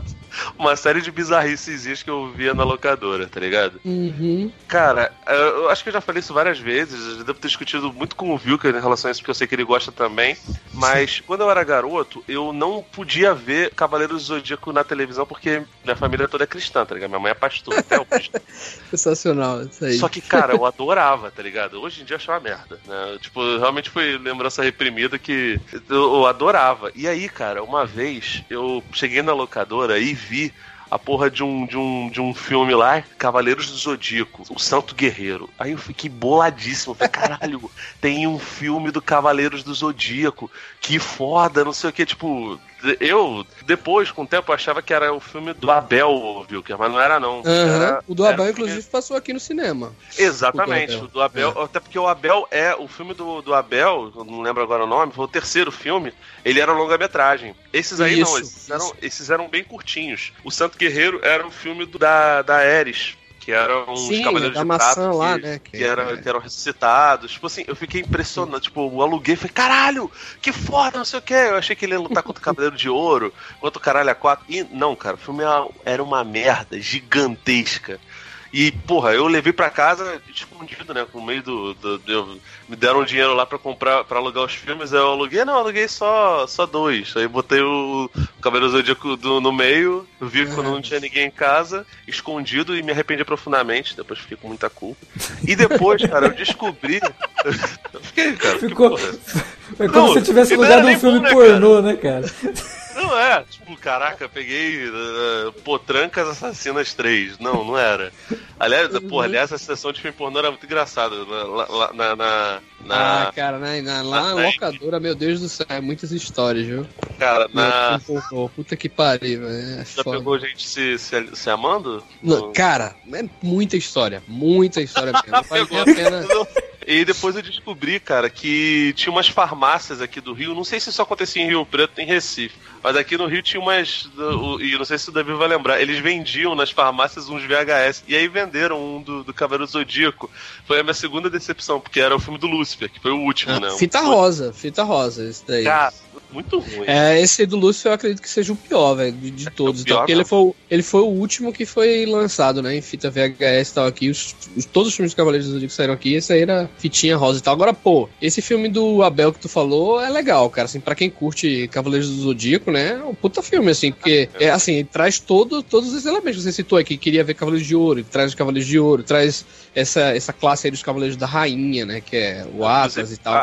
uma série de bizarrices que eu via na locadora, tá ligado? Uhum. Cara, eu acho que eu já falei isso várias vezes. Eu devo ter discutido muito com o Vilker em relação a isso, porque eu sei que ele gosta também. Mas quando eu era garoto, eu não podia ver Cavaleiros do Zodíaco na televisão, porque minha família toda é cristã, tá ligado? Minha mãe é pastor, até hoje. Sensacional, isso aí. Só que, cara, eu adorava, tá ligado? Hoje em dia eu acho uma merda, né? Tipo, realmente foi lembrança reprimida que eu, adorava. E aí, cara, uma vez eu cheguei na locadora e vi a porra de um, de um, de um filme lá, Cavaleiros do Zodíaco, o Santo Guerreiro. Aí eu fiquei boladíssimo. Falei, caralho, tem um filme do Cavaleiros do Zodíaco. Que foda, não sei o que. Tipo, eu, depois, com o tempo, achava que era o filme do Abel, viu? Mas não era, não. Aham. Era- O do era Abel, filme- inclusive, passou aqui no cinema. Exatamente, O o do do Abel. Até porque o Abel é. O filme do, do Abel, não lembro agora o nome, foi o terceiro filme, ele era longa-metragem. Esses aí não, Isso, esses eram, esses eram bem curtinhos. O Santo Guerreiro era o filme do- da, da Ares. Que eram os Sim, Cavaleiros de Prata lá, que, né, Que, que- era, é. que eram ressuscitados. Tipo assim, eu fiquei impressionado. Tipo, eu aluguei e falei, caralho, que foda, não sei o que. Eu achei que ele ia lutar contra o Cavaleiro de Ouro, contra o Caralho a 4. E não, cara, o filme era uma merda gigantesca. E, porra, eu levei pra casa escondido, né? Com meio do. do- do- me deram dinheiro lá pra comprar, pra alugar os filmes. Eu aluguei, não, aluguei só, só dois. Aí botei o Cavaleiro Zodíaco do, no meio, vi quando não tinha ninguém em casa, escondido e me arrependi profundamente. Depois fiquei com muita culpa. E depois, cara, eu descobri. eu fiquei, cara, que Ficou. porra. Foi como Não, se tivesse alugado um filme bom, né, pornô, né, cara? Não é, tipo, caraca, peguei uh, Potrancas Assassinas 3. Não, não era. Aliás, porra, aliás, a sessão de filme pornô era muito engraçada. Na, lá- na, na, na- Ah, cara, né? na, lá na na- locadora, meu Deus do céu, é muitas histórias, viu? cara, na. Meu, pô, Puta que pariu, velho. É Já foda. pegou gente se, se, se amando? Não, cara, é muita história, muita história mesmo. Não vale a pena. E depois eu descobri, cara, que tinha umas farmácias aqui do Rio. Não sei se isso acontecia em Rio Preto, em Recife. Mas aqui no Rio tinha umas. E não sei se o Davi vai lembrar. Eles vendiam nas farmácias uns VHS. E aí venderam um do, do Cavaleiro Zodíaco. Foi a minha segunda decepção, porque era o filme do Lúcifer, que foi o último, Ah, né? Fita rosa, fita rosa, esse daí. Cara, muito ruim. É, esse do Lúcifer eu acredito que seja o pior, velho, de, de todos. o pior, então, porque ele foi, o- ele foi o último que foi lançado, né? Em fita VHS e tal aqui. Os, os- todos os filmes do Cavaleiros do Zodíaco saíram aqui, esse aí era fitinha rosa e tal. Agora, pô, esse filme do Abel que tu falou é legal, cara. Assim, pra quem curte Cavaleiros do Zodíaco, né? É um puta filme, assim, porque é assim, traz todo, todos os elementos que você citou aqui. Queria ver Cavaleiros de Ouro, traz os Cavaleiros de Ouro, traz essa, essa classe aí dos Cavaleiros da Rainha, né? Que é o Atlas e tal. A,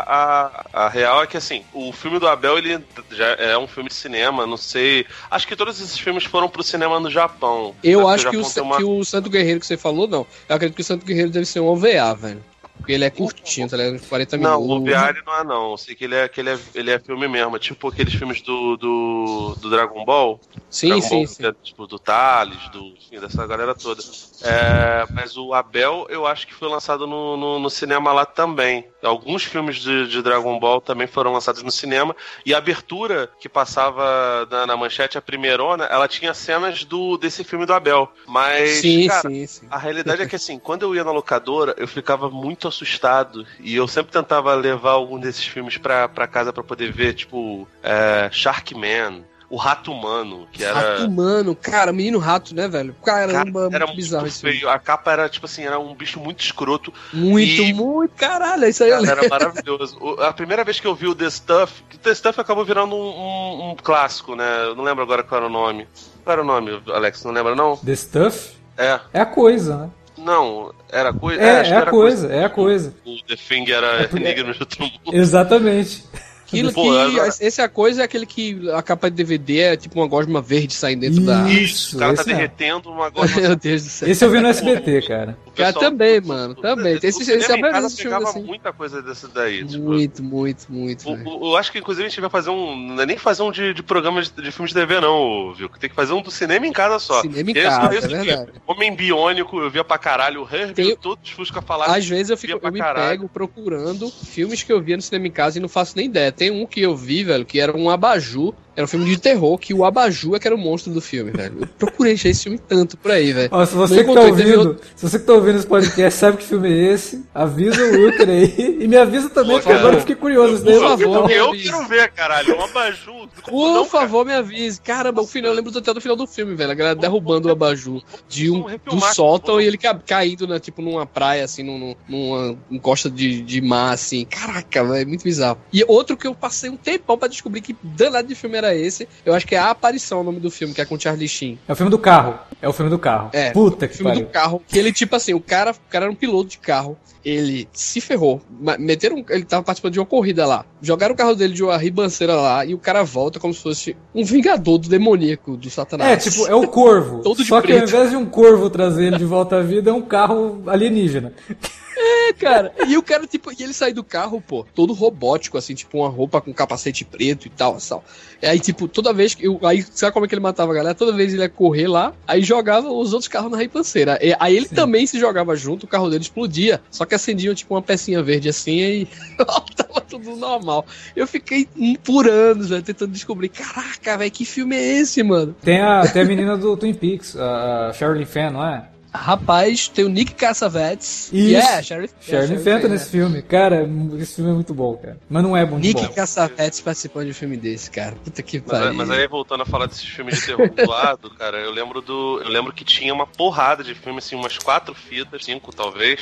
a, a real é que assim, o filme do Abel ele já é um filme de cinema, não sei. Acho que todos esses filmes foram pro cinema no Japão. Eu Porque acho que o, uma- que o Santo Guerreiro que você falou, não. Eu acredito que o Santo Guerreiro deve ser um OVA, velho. Porque ele é curtinho, tá ligado? Uns 40 Não, minutos. o Biari não é não. Eu sei que ele é, que ele é, ele é filme mesmo. É tipo aqueles filmes do, do, do Dragon Ball. Sim, Dragon sim, Ball, sim. é, tipo, do Thales, do, enfim, dessa galera toda. É, mas o Abel, eu acho que foi lançado no, no, no cinema lá também. Alguns filmes de, de Dragon Ball também foram lançados no cinema. E a abertura que passava na, na manchete, a primeirona, ela tinha cenas do, desse filme do Abel. Mas, Sim, cara, sim, sim. a realidade é que assim, quando eu ia na locadora, eu ficava muito assustado. E eu sempre tentava levar algum desses filmes pra, pra casa pra poder ver, tipo, é, Sharkman, O Rato Humano, que era. Rato humano, cara, menino rato, né, velho? Caramba, Era muito bizarro muito filme. feio. A capa era, tipo assim, era um bicho muito escroto. Muito, E- muito, caralho, é isso aí Cara, era maravilhoso. A primeira vez que eu vi o The Stuff, que o The Stuff acabou virando um, um- um clássico, né? Eu não lembro agora qual era o nome. Qual era o nome, Alex? Não lembra, não? The Stuff É. é a coisa, né? Não, era coisa. É, acho é que a era coisa, é a coisa. O The Thing era porque- Enigma de Outro Mundo. Exatamente. Aquilo Pô, que. agora- Esse é a coisa, é aquele que a capa de DVD é tipo uma gosma verde saindo dentro da. Isso, o cara tá esse mesmo. derretendo uma gosma Meu Deus do céu. Esse eu vi no SBT, cara. Cara, também, mano, também. Tem esse- esse cinema é esse filme pegava assim. muita coisa desse daí. Tipo, Muito, muito, muito. o- eu acho que inclusive a gente vai fazer um. Não é nem fazer um de, de programa de, de filmes de TV, não, viu? Tem que fazer um do cinema em casa só. Cinema em E só casa, isso é verdade. Homem Biônico, eu via pra caralho. O Herbie, Tem- todos os Fusca falaram. Às vezes eu, fico, eu me caralho. pego procurando filmes que eu via no cinema em casa e não faço nem ideia. Tem um que eu vi, velho, que era um abajur. Era um filme de terror, que o abajur é que era o monstro do filme, velho. Eu procurei achei esse filme tanto por aí, velho. Ó, se você que tá ouvindo, se você que tá ouvindo esse podcast sabe que filme é esse, avisa o Wilker aí. E me avisa também, Pô, porque agora eu fiquei curioso. Por Por eu- favor, eu quero ver, caralho. Um abajur. Por Não, favor, me avise. Caramba, o final, eu lembro até do final do filme, velho. A galera derrubando o abajur de um, do sótão e ele ca- caindo, né, tipo, numa praia, assim, num- num- numa encosta de, de mar, assim. Caraca, velho, muito bizarro. E outro que eu passei um tempão pra descobrir que danado de filme era esse, eu acho que é A Aparição, o nome do filme, que é com Charlie Sheen. É o filme do carro. É o filme do carro. É, Puta O que filme pariu. do carro, que ele, tipo assim, o cara, o cara era um piloto de carro, ele se ferrou, meteram, ele tava participando de uma corrida lá, jogaram o carro dele de uma ribanceira lá, e o cara volta como se fosse um vingador do demoníaco, do satanás. É, tipo, é o corvo. Todo de Só que ao preto. invés de um corvo trazer ele de volta à vida, é um carro alienígena. É, cara. E o cara, tipo, e ele sai do carro, pô, todo robótico, assim, tipo, uma roupa com capacete preto e tal, assim. Aí, tipo, toda vez que. eu- Aí, sabe como é que ele matava a galera? Toda vez ele ia correr lá, aí jogava os outros carros na ripanceira. E- Aí ele Sim. também se jogava junto, o carro dele explodia. Só que acendia, tipo, uma pecinha verde assim e tava tudo normal. Eu fiquei por anos, velho, tentando descobrir. Caraca, velho, que filme é esse, mano? Tem a, tem a menina do Twin Peaks, a, Shirley Fenn, não é? Rapaz, tem o Nick Cassavetes. Isso. E é, Sheriff. Shirley é, Fenn tá Fenn, nesse filme. Cara, esse filme é muito bom, cara. Mas não é muito Nick bom. Cassavetes participou de um filme desse, cara. Puta que Mas, pariu. mas aí, voltando a falar desses filmes de terror zoado, cara, eu lembro do. Eu lembro que tinha uma porrada de filmes, assim, umas quatro fitas, cinco talvez,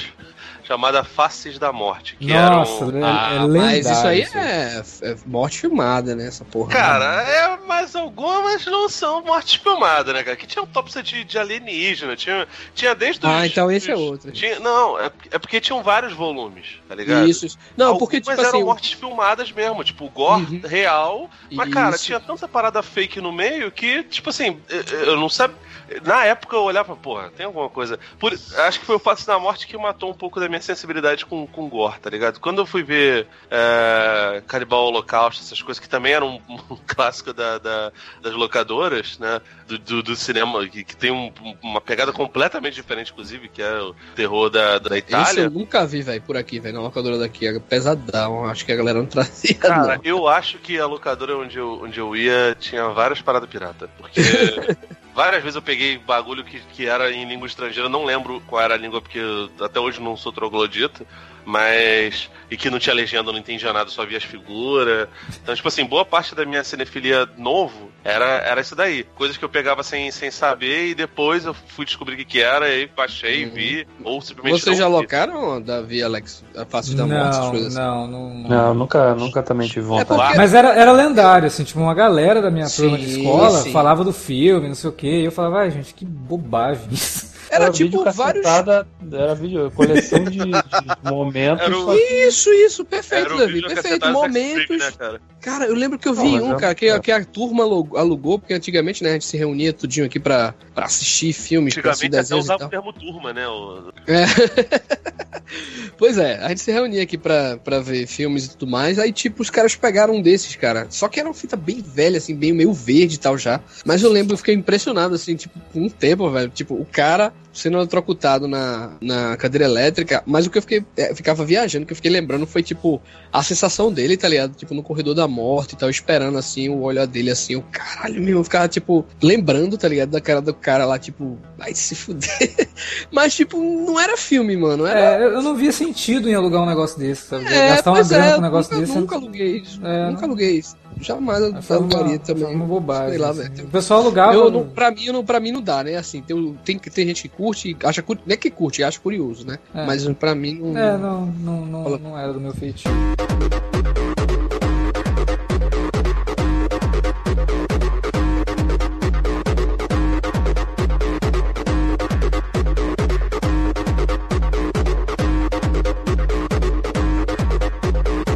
chamada Faces da Morte. Que Nossa, eram. é, Ah, é mas lendário. isso aí isso é, é morte filmada, né? Essa porra. Cara, é, mas algumas não são mortes filmadas, né, cara? Que tinha autópsia de, de alienígena, tinha, tinha desde os. Ah, então esse é os- outro. Tinha, não, é, é porque tinham vários volumes, tá ligado? Isso, isso. Não, porque, Algumas tipo eram assim. mortes filmadas mesmo, tipo, gore Uhum. real. Mas, cara, Isso. tinha tanta parada fake no meio que, tipo assim, eu- eu não sabia. Na época eu olhava, porra, tem alguma coisa. Por- acho que foi o Face da Morte que matou um pouco da minha sensibilidade com, com gore, tá ligado? Quando eu fui ver é, Canibal Holocausto, essas coisas que também eram um, um clássico da, da- das locadoras, né? Do, do- do cinema, que, que tem um- uma pegada completamente diferente, inclusive, que é o terror da, da Esse Itália. eu nunca vi, velho, por aqui, velho, na locadora daqui. É pesadão, acho que a galera não trazia, Cara, não. eu acho que a locadora onde eu, onde eu ia tinha várias paradas pirata. Porque várias vezes eu peguei bagulho que, que era em língua estrangeira, não lembro qual era a língua, porque até hoje não sou troglodita, mas. E que não tinha legenda, não entendia nada, só via as figuras. Então, tipo assim, boa parte da minha cinefilia novo era, era isso daí. Coisas que eu pegava sem, sem saber e depois eu fui descobrir o que, que era, e baixei, Uhum. vi, ou simplesmente. Vocês já não vi. locaram, Davi, Alex, a face da morte, essas Não, coisas assim? não, não, Não, nunca, nunca também tive vontade. porque- Mas era, era lendário, assim, tipo, uma galera da minha turma de escola sim. falava do filme, não sei o que, e eu falava, ai gente, que bobagem isso. Era tipo vários. Era vídeo, coleção de, de momentos. Era o- Isso, isso, perfeito, Era Davi, perfeito. Momentos. Freak, né, cara? Cara, eu lembro que eu Não, vi um, é- cara, que, é. que a turma alugou, porque antigamente, né, a gente se reunia tudinho aqui pra, pra assistir filmes, pra assistir Antigamente até desenhos e usava tal. o termo turma, né? O- É. pois é, a gente se reunia aqui pra, pra ver filmes e tudo mais. Aí, tipo, os caras pegaram um desses, cara. Só que era uma fita bem velha, assim, bem meio verde e tal já. Mas eu lembro, eu fiquei impressionado, assim, tipo, por um tempo, velho. Tipo, o cara sendo eletrocutado na, na cadeira elétrica. Mas o que eu fiquei. é, ficava viajando, o que eu fiquei lembrando foi, tipo, a sensação dele, tá ligado? Tipo, no corredor da morte e tal, esperando, assim, o olhar dele, assim, o caralho mesmo. Eu ficava, tipo, lembrando, tá ligado? Da cara do cara lá, tipo, vai se fuder. Mas, tipo, não era filme, mano. Era. É, eu não via sentido em alugar um negócio desse, sabe? É, Gastar uma grana é, com um negócio nunca, desse. nunca aluguei isso. É, nunca aluguei isso. Jamais eu alugaria também. uma bobagem. Sei lá, assim. velho. O pessoal alugava. Eu não, pra, mim, não, pra mim não dá, né? Assim, tem, tem, tem gente que curte, acha não é que curte, acha curioso, né? É. Mas pra mim não. É, não, não, não, não era do meu feitio.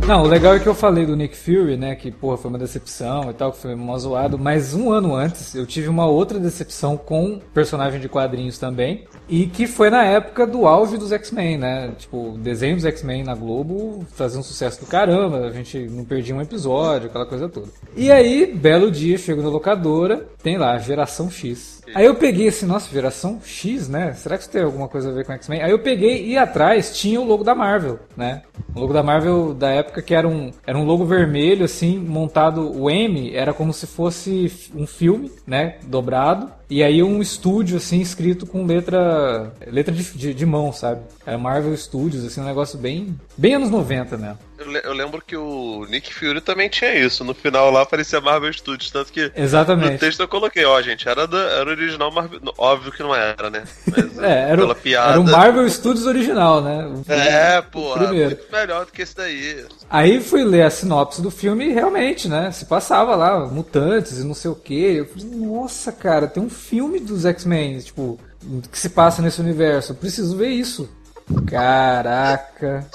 Não, o legal é que eu falei do Nick Fury, né? Que, porra, foi uma decepção e tal, que foi mó zoado. Mas um ano antes, eu tive uma outra decepção com personagem de quadrinhos também. E que foi na época do auge dos X-Men, né? Tipo, desenho dos X-Men na Globo fazia um sucesso do caramba. A gente não perdia um episódio, aquela coisa toda. E aí, belo dia, chego na locadora, tem lá, Geração X. Aí eu peguei assim, nossa, geração X, né? Será que isso tem alguma coisa a ver com X-Men? Aí eu peguei e atrás tinha o logo da Marvel, né? O logo da Marvel da época que era um, era um logo vermelho, assim, montado. O M era como se fosse um filme, né? Dobrado. E aí um estúdio, assim, escrito com letra. letra de, de, de mão, sabe? Era Marvel Studios, assim, um negócio bem. bem anos 90 mesmo. Eu, le- eu lembro que o Nick Fury também tinha isso. No final lá aparecia Marvel Studios, tanto que no Exatamente. texto eu coloquei, ó, gente, era, da, era original Marvel. Óbvio que não era, né? Mas, É, era, pela piada. era o Marvel Studios original, né? É, primeiro. muito melhor do que esse daí. Aí fui ler a sinopse do filme e realmente, né? Se passava lá, mutantes e não sei o que. Eu falei, nossa, cara, tem um filme dos X-Men, tipo, que se passa nesse universo. Eu preciso ver isso. Caraca.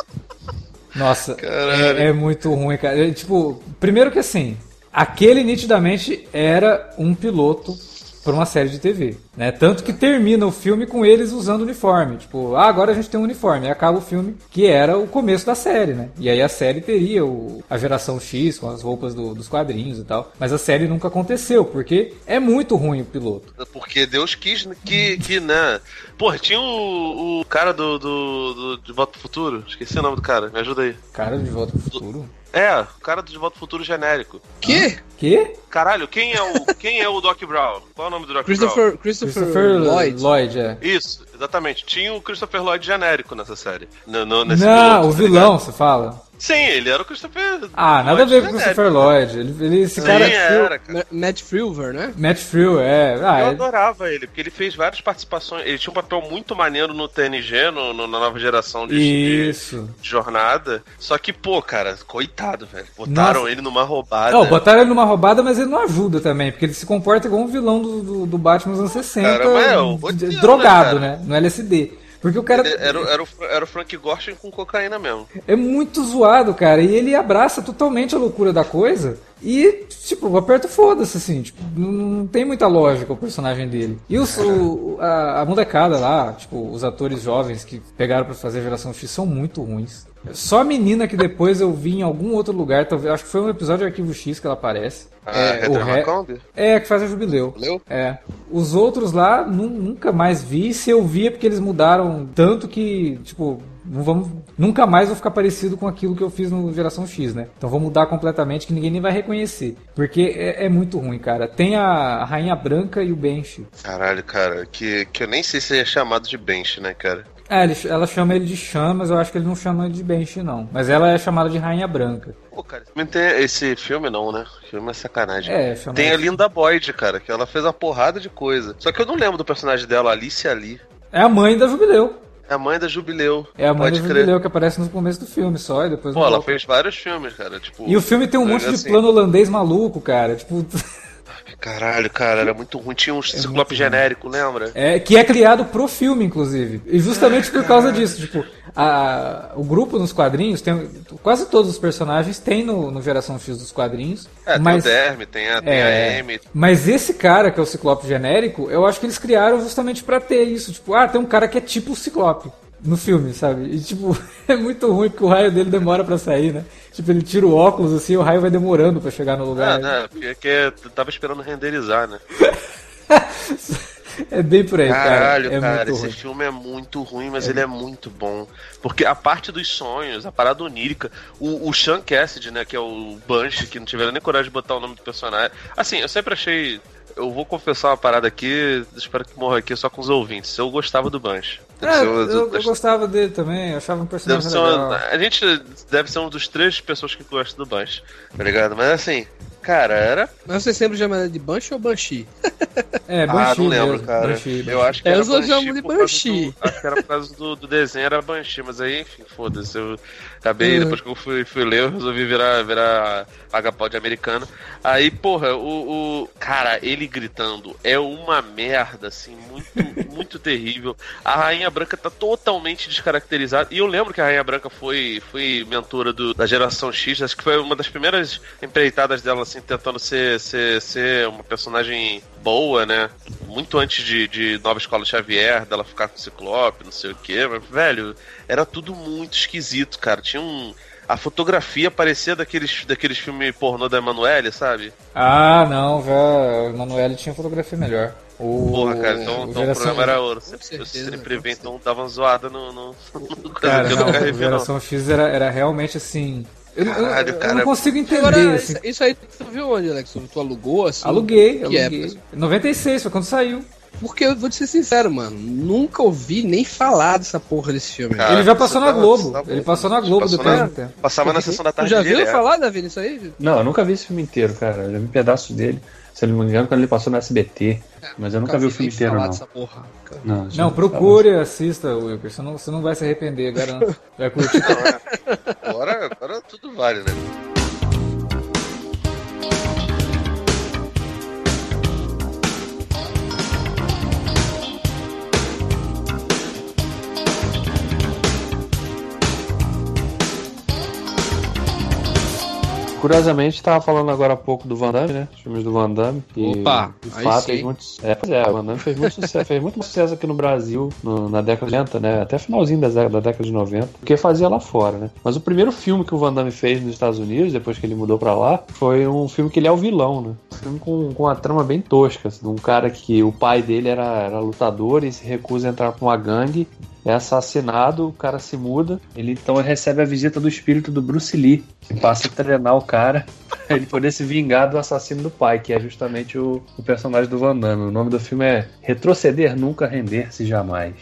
Nossa, é, é muito ruim, cara. É, tipo, primeiro que assim, aquele nitidamente era um piloto para uma série de TV, né? Tanto que termina o filme com eles usando uniforme, tipo, ah, agora a gente tem um uniforme, e acaba o filme que era o começo da série, né? E aí a série teria o, a geração X com as roupas do- dos quadrinhos e tal, mas a série nunca aconteceu porque é muito ruim o piloto. Porque Deus quis que, que né? Porra, tinha o, o cara do, do, do De Volta pro Futuro. Esqueci o nome do cara, me ajuda aí. Cara de Volta pro Futuro. É, o cara do De Volta pro Futuro genérico. Que? Que? Caralho, quem é o, quem é o Doc Brown? Qual é o nome do Doc Brown? Christopher, Christopher, Christopher Lloyd. Lloyd, é. Isso, exatamente. Tinha o Christopher Lloyd genérico nessa série. No, no, nesse Não, piloto, o tá vilão, você fala. Sim, ele era o Christopher. Ah, nada a ver com o. Christopher Lloyd. Ele, ele- esse Sim, cara. era, cara. Ma- Matt Frewer, né? Matt Frew, é. Ah, Eu é- adorava ele, porque ele fez várias participações. Ele tinha um papel muito maneiro no TNG, no, no- na nova geração de, de Isso. jornada. Só que, pô, cara, coitado, velho. Botaram Nossa. ele numa roubada. Não, botaram ele numa roubada, mas ele não ajuda também, porque ele se comporta igual um vilão do, do, do Batman nos anos 60, Cara, mas é o roteiro, drogado, né, né? No LSD. Porque o cara era, o- era, o, era o Frank Gorshin com cocaína mesmo. é muito zoado, cara, e ele abraça totalmente a loucura da coisa e, tipo, aperta foda-se, assim, tipo, não, tem muita lógica o personagem dele. E os, o, a, a molecada lá, tipo, os atores jovens que pegaram pra fazer a geração X são muito ruins. Só a menina que depois eu vi em algum outro lugar, talvez, acho que foi um episódio de Arquivo X que ela aparece. A é, o Heather Re-? É, que faz a jubileu. Jubileu? É. Os outros lá nu- nunca mais vi. Se eu vi é porque eles mudaram tanto que, tipo, não vamos, nunca mais vou ficar parecido com aquilo que eu fiz no Geração X, né? Então vou mudar completamente que ninguém nem vai reconhecer. Porque é, é muito ruim, cara. Tem a, a Rainha Branca e o Bench. Caralho, cara, que, que eu nem sei se é chamado de bench, né, cara? É, ele- ela chama ele de Chan, mas eu acho que ele não chama ele de Bench, não. Mas ela é chamada de Rainha Branca. Pô, cara, também tem esse filme não, né? Filme é sacanagem. É, chama Tem a Linda Boyd, cara, que ela fez uma porrada de coisa. Só que eu não lembro do personagem dela, Alice Ali. É a mãe da Jubileu. É a mãe da Jubileu. É a mãe da crer. Jubileu que aparece no começo do filme só, e depois Pô, ela volta. fez vários filmes, cara. Tipo, E o filme tem um monte de assim, plano holandês maluco, cara. Tipo, Caralho, cara, era muito ruim. Tinha um ciclope genérico, lembra? é, que é criado pro filme, inclusive. E justamente por causa disso, tipo, a- o grupo nos quadrinhos tem quase todos os personagens tem no, no Geração X dos quadrinhos, É, mas tem o Derme, tem a, tem É. a Amy. mas esse cara que é o Ciclope genérico, eu acho que eles criaram justamente pra ter isso, tipo, ah, tem um cara que é tipo o Ciclope no filme, sabe? E tipo, é muito ruim porque o raio dele demora pra sair, né? Tipo, ele tira o óculos assim, o raio vai demorando pra chegar no Ah, lugar. né? Porque eu tava esperando renderizar, né? É bem por aí, Caralho, cara. É cara, esse ruim. filme é muito ruim, mas ele é muito bom. Porque a parte dos sonhos, a parada onírica, o, o Sean Cassidy, né, que é o Banshee, que não tiveram nem coragem de botar o nome do personagem. Assim, eu sempre achei. Eu vou confessar uma parada aqui, espero que morra aqui só com os ouvintes. Eu gostava do Banshee. Deve É, eu, eu gostava dele também, achava um Deve personagem ser legal. uma, a gente deve ser um dos três pessoas que gostam do Banshee, tá ligado? Mas assim, cara, era. Mas você sempre chama de Banshee ou Banshee? É, ah, Banshee não lembro, mesmo, cara. Banshee, Eu acho que É, era eu só chamo Banshee de Banshee. do- Acho que era por causa do, do desenho, era Banshee, mas aí, enfim, foda-se. Eu acabei, Uhum. depois que eu fui, fui ler, eu resolvi virar, virar agapode americano. Aí, porra, o, o. Cara, ele gritando é uma merda, assim, muito, muito terrível. A Rainha Branca tá totalmente descaracterizada. E eu lembro que a Rainha Branca foi, foi mentora do- da geração X, acho que foi uma das primeiras empreitadas dela, assim, tentando ser, ser, ser uma personagem boa, né? Muito antes de, de Nova Escola Xavier, dela ficar com o Ciclope, não sei o quê. Mas, velho, era tudo muito esquisito, cara. Tinha um. A fotografia parecia daqueles, daqueles filmes pornô da Emanuele, sabe? Ah, não, já. O Emanuele tinha fotografia melhor. O, Porra, cara, então, o então o Geração- programa era ouro. Eu certeza, sempre vi, então dava uma zoada no. no... Cara, que eu não, nunca o não. Geração X era, era realmente assim. Eu, eu- Caralho, eu cara. não consigo entender. Agora, assim. isso, aí tu viu onde, Alex? Tu alugou assim? Aluguei, Que aluguei. época? 96, foi quando saiu. Porque eu vou te ser sincero, mano. Nunca ouvi nem falar dessa porra desse filme. Cara, ele já passou na tá- Globo. você tá bom. ele passou na Globo Passou depois na- tempo. Passava na sessão da Tu tarde já viu falar, Davi, nisso aí? Não, eu nunca vi esse filme inteiro, cara. Eu já vi um pedaço dele. Se eu não me engano, quando ele passou no SBT. Mas eu nunca vi o filme inteiro, falar não. dessa porra. Não, Não, ouvi procure e assista, Wilker. Você não, você não vai se arrepender, garanto. Vai curtir. Agora, agora tudo vale, né? Curiosamente, tava falando agora há pouco do Van Damme, né? Os filmes do Van Damme. Que, Opa, de fato, fez muito É, pois é, o Van Damme fez muito sucesso, fez muito sucesso aqui no Brasil no- na década de 90, né? Até finalzinho da, da década de 90, porque fazia lá fora, né? Mas o primeiro filme que o Van Damme fez nos Estados Unidos, depois que ele mudou pra lá, foi um filme que ele é o vilão, né? Um filme com, com uma trama bem tosca, assim, de um cara que o pai dele era, era lutador e se recusa a entrar pra uma gangue é assassinado, o cara se muda, ele então recebe a visita do espírito do Bruce Lee, que passa a treinar o cara pra ele poder se vingar do assassino do pai, que é justamente o, o personagem do Van Damme. O nome do filme é Retroceder Nunca, Render-se Jamais.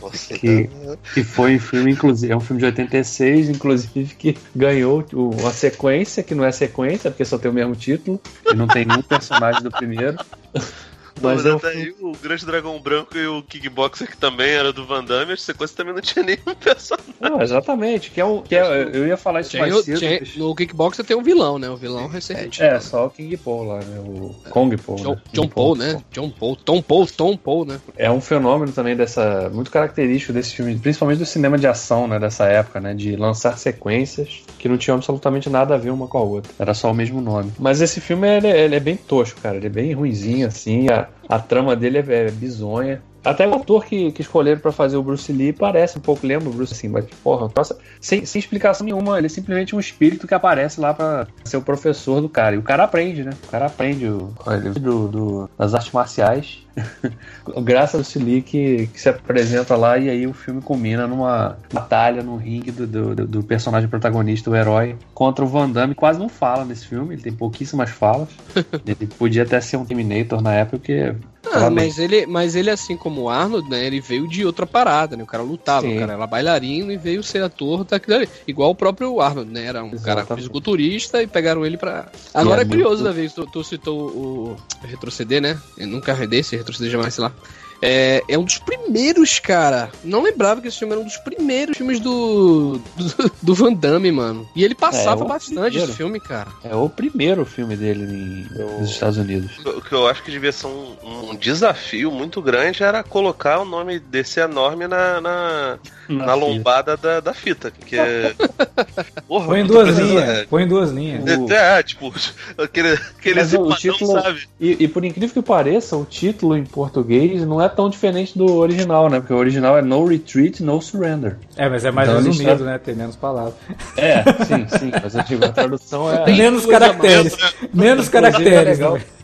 Nossa, Que-. Que foi um filme, inclusive, é um filme de 86, inclusive, que ganhou o- uma sequência, que não é sequência, porque só tem o mesmo título, e não tem nenhum personagem do primeiro. Mas Mas é até aí o Grande Dragão Branco e o Kickboxer, que também era do Van Damme, a sequência também não tinha nenhum personagem. Não, exatamente, que é um. Que é, eu ia falar isso Tinha- mais cedo. tinha- mas- no Kickboxer tem um vilão, né? O vilão recente. É, só o King Paul lá, né? O Kong Paul. John, né? John Paul, né? John Paul. Tom Paul, Tom Paul, né? É um fenômeno também dessa. Muito característico desse filme, principalmente do cinema de ação, né? Dessa época, né? De lançar sequências que não tinham absolutamente nada a ver uma com a outra. Era só o mesmo nome. Mas esse filme ele, ele é bem tosco, cara. Ele é bem ruinzinho, assim. A, a trama dele é, é bizonha. Até o ator que, que escolheram pra fazer o Bruce Lee parece um pouco, lembra o Bruce assim, mas porra, nossa, sem, sem explicação nenhuma, ele é simplesmente um espírito que aparece lá pra ser o professor do cara. E o cara aprende, né? O cara aprende o, do, do, das artes marciais. Graças ao Bruce Lee que, que, se apresenta lá e aí o filme culmina numa batalha no ringue do, do, do, personagem protagonista, o herói, contra o Van Damme. Quase não fala nesse filme, ele tem pouquíssimas falas. ele podia até ser um Terminator na época, porque ah, mas ele, mas ele, assim como o Arnold, né? Ele veio de outra parada, né? O cara lutava, Sim. o cara era bailarino e veio ser ator daquilo ali. Igual o próprio Arnold, né? Era um Exatamente. cara fisiculturista e pegaram ele pra. Agora é, é curioso, muito... Davi, tu, tu citou o retroceder, né? Eu nunca desse, retroceder jamais, sei lá. É, é um dos primeiros, cara. Não lembrava que esse filme era um dos primeiros filmes do, do, do Van Damme, mano. E ele passava é, bastante primeiro. esse filme, cara. É o primeiro filme dele em, nos Estados Unidos. O que eu acho que devia ser um, um desafio muito grande era colocar o nome desse enorme na, na, na, na lombada da, da fita. Que é... Porra, Põe em duas linhas. É. Põe em duas linhas. É, tipo, aquele, aquele o título, sabe? E, e por incrível que pareça, o título em português não é é tão diferente do original, né? Porque o original é No Retreat, No Surrender. É, mas é mais então, resumido, né? Tem menos palavras. É, sim, sim. Mas eu digo, a tradução é. Menos caracteres. Menos caracteres.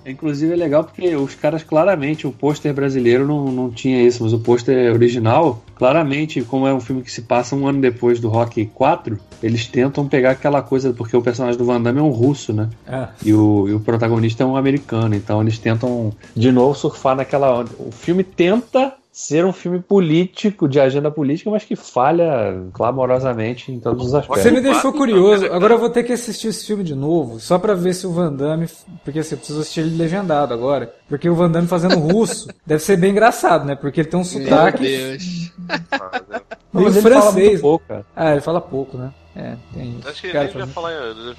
Inclusive é legal porque os caras claramente, o pôster brasileiro não, não tinha isso, mas o pôster original, claramente, como é um filme que se passa um ano depois do Rock 4, eles tentam pegar aquela coisa, porque o personagem do Van Damme é um russo, né? É. E, o, e o protagonista é um americano, então eles tentam de novo surfar naquela onda. O filme tenta ser um filme político, de agenda política, mas que falha clamorosamente em todos os aspectos. Você me deixou curioso. Agora eu vou ter que assistir esse filme de novo, só para ver se o Van Damme. Porque assim, eu preciso assistir ele legendado agora. Porque o Van Damme fazendo russo deve ser bem engraçado, né? Porque ele tem um sotaque. Meu Deus. Meio francês. Pouco, ah, ele fala pouco, né? É, tem isso. Acho que a gente já falar,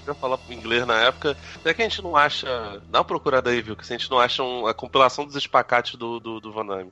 já falar inglês na época. Até que a gente não acha. Dá uma procurada aí, viu? Que a gente não acha um, a compilação dos espacates do, do, do Van Damme.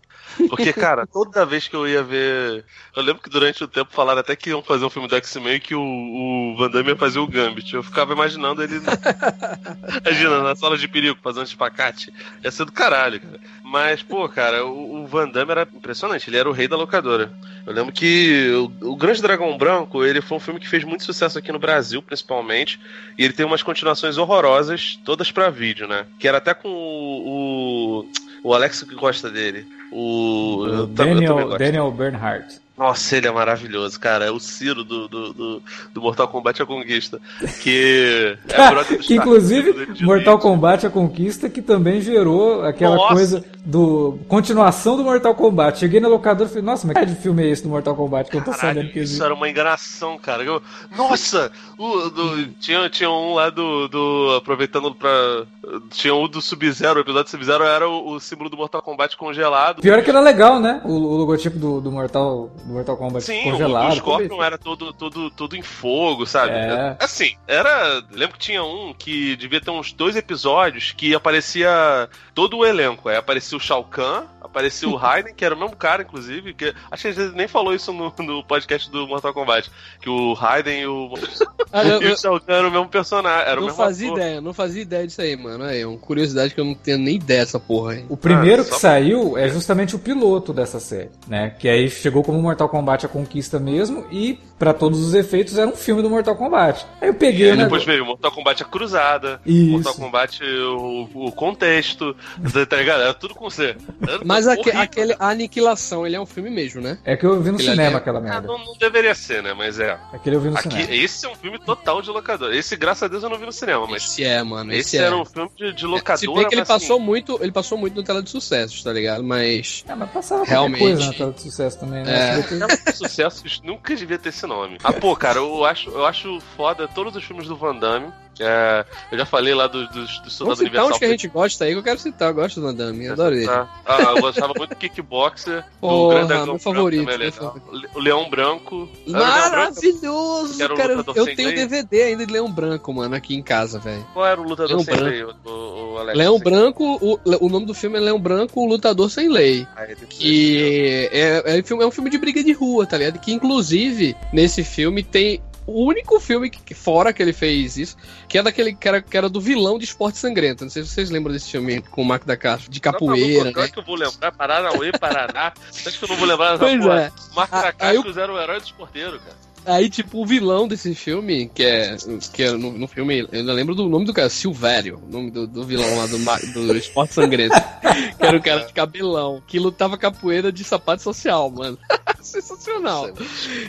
Porque, cara, toda vez que eu ia ver. Eu lembro que durante o tempo falaram até que iam fazer um filme do X-Men que o, o Van Damme ia fazer o Gambit. Eu ficava imaginando ele. Imagina, na sala de perigo, fazendo espacate. Ia ser do caralho, cara. Mas, pô, cara, o, o Van Damme era impressionante. Ele era o rei da locadora. Eu lembro que o, o Grande Dragão Branco, ele foi um filme que fez muito sucesso aqui no Brasil, principalmente. E ele tem umas continuações horrorosas, todas para vídeo, né? Que era até com o, o, o Alex que gosta dele. O, o Daniel, Daniel Bernhardt. Nossa, ele é maravilhoso, cara. É o Ciro do, do, do, do Mortal Kombat A Conquista. Que é Que inclusive, Mortal Kombat A Conquista, que também gerou aquela Nossa. coisa do. Continuação do Mortal Kombat. Cheguei na locadora e falei, nossa, mas que de filme é esse do Mortal Kombat que eu tô Caralho, sabendo que existe? Isso era uma enganação, cara. Eu, nossa! O, do, tinha, tinha um lá do, do. Aproveitando pra. Tinha um do Sub-Zero, o episódio do Sub-Zero era o, o, símbolo do Mortal Kombat congelado. Pior é que era legal, né? O, o logotipo do, do Mortal do Mortal Kombat Sim, congelado. Sim, o Scorpion era todo, todo, todo em fogo, sabe? É. Assim, era. Lembro que tinha um que devia ter uns dois episódios que aparecia todo o elenco. Aí aparecia o Shao Kahn, aparecia o Raiden, que era o mesmo cara, inclusive. Que, acho que a gente nem falou isso no, no podcast do Mortal Kombat. Que o Raiden e o. Ah, eu, e o Shao Kahn eram o mesmo personagem. Era não fazia ator. ideia, não fazia ideia disso aí, mano. É uma curiosidade que eu não tenho nem ideia dessa porra aí. O primeiro ah, que saiu é justamente o piloto dessa série, né? Que aí chegou como Mortal Kombat a conquista mesmo e para todos os efeitos era um filme do Mortal Kombat. Aí eu peguei. E né, depois veio Mortal Kombat a cruzada, Isso. Mortal Kombat o, o contexto, tá ligado? Era tudo com C. Mas aque, aquele a Aniquilação, ele é um filme mesmo, né? É que eu vi no aquele cinema é... aquela merda. Ah, não, não, deveria ser, né? Mas é. Aquele eu vi no Aqui, cinema. Esse é um filme total de locador. Esse, graças a Deus, eu não vi no cinema, mas. Esse é, mano. Esse, esse era é. um filme de, de locador. Se bem que ele passou assim... muito, ele passou muito no tela de sucessos, tá ligado? Mas. É, mas passava realmente coisa na tela de sucesso também, né? É. Tela de sucessos nunca devia ter esse nome. Ah, pô, cara, eu acho, eu acho foda todos os filmes do Van Damme. É, eu já falei lá dos do, do, do Soldado Universal. uns que a gente gosta aí que eu quero citar. Eu gosto do Van Damme, adoro ele. Ah, eu gostava muito do Kickboxer, Porra, do meu favorito, meu favorito. O Leão Branco. Maravilhoso, Leão Branco, cara. Eu tenho lei. DVD ainda de Leão Branco, mano, aqui em casa, velho. Qual era o lutador Leão sem Branco. lei, o, o Alex? Leão Branco, o, o nome do filme é Leão Branco, o Lutador Sem Lei. Ah, que é, é, é, é um filme de briga de rua, tá ligado? Que inclusive, nesse filme tem o único filme que, fora que ele fez isso, que é daquele que era, que era do vilão de Esporte Sangrento. Não sei se vocês lembram desse filme com o Marco da Castro, de capoeira. Não, né? que eu vou lembrar? Paranauê, Paraná. Acho que eu não vou lembrar dessa Pois porra. é. Marco da Castro eu- era o herói dos porteiros, cara. Aí, tipo, o vilão desse filme, que é, que é no, no filme, eu ainda lembro do nome do cara, Silvério, o nome do, do vilão lá do, do Esporte Sangrento. que era o cara de cabelão, que lutava capoeira de sapato social, mano. Sensacional.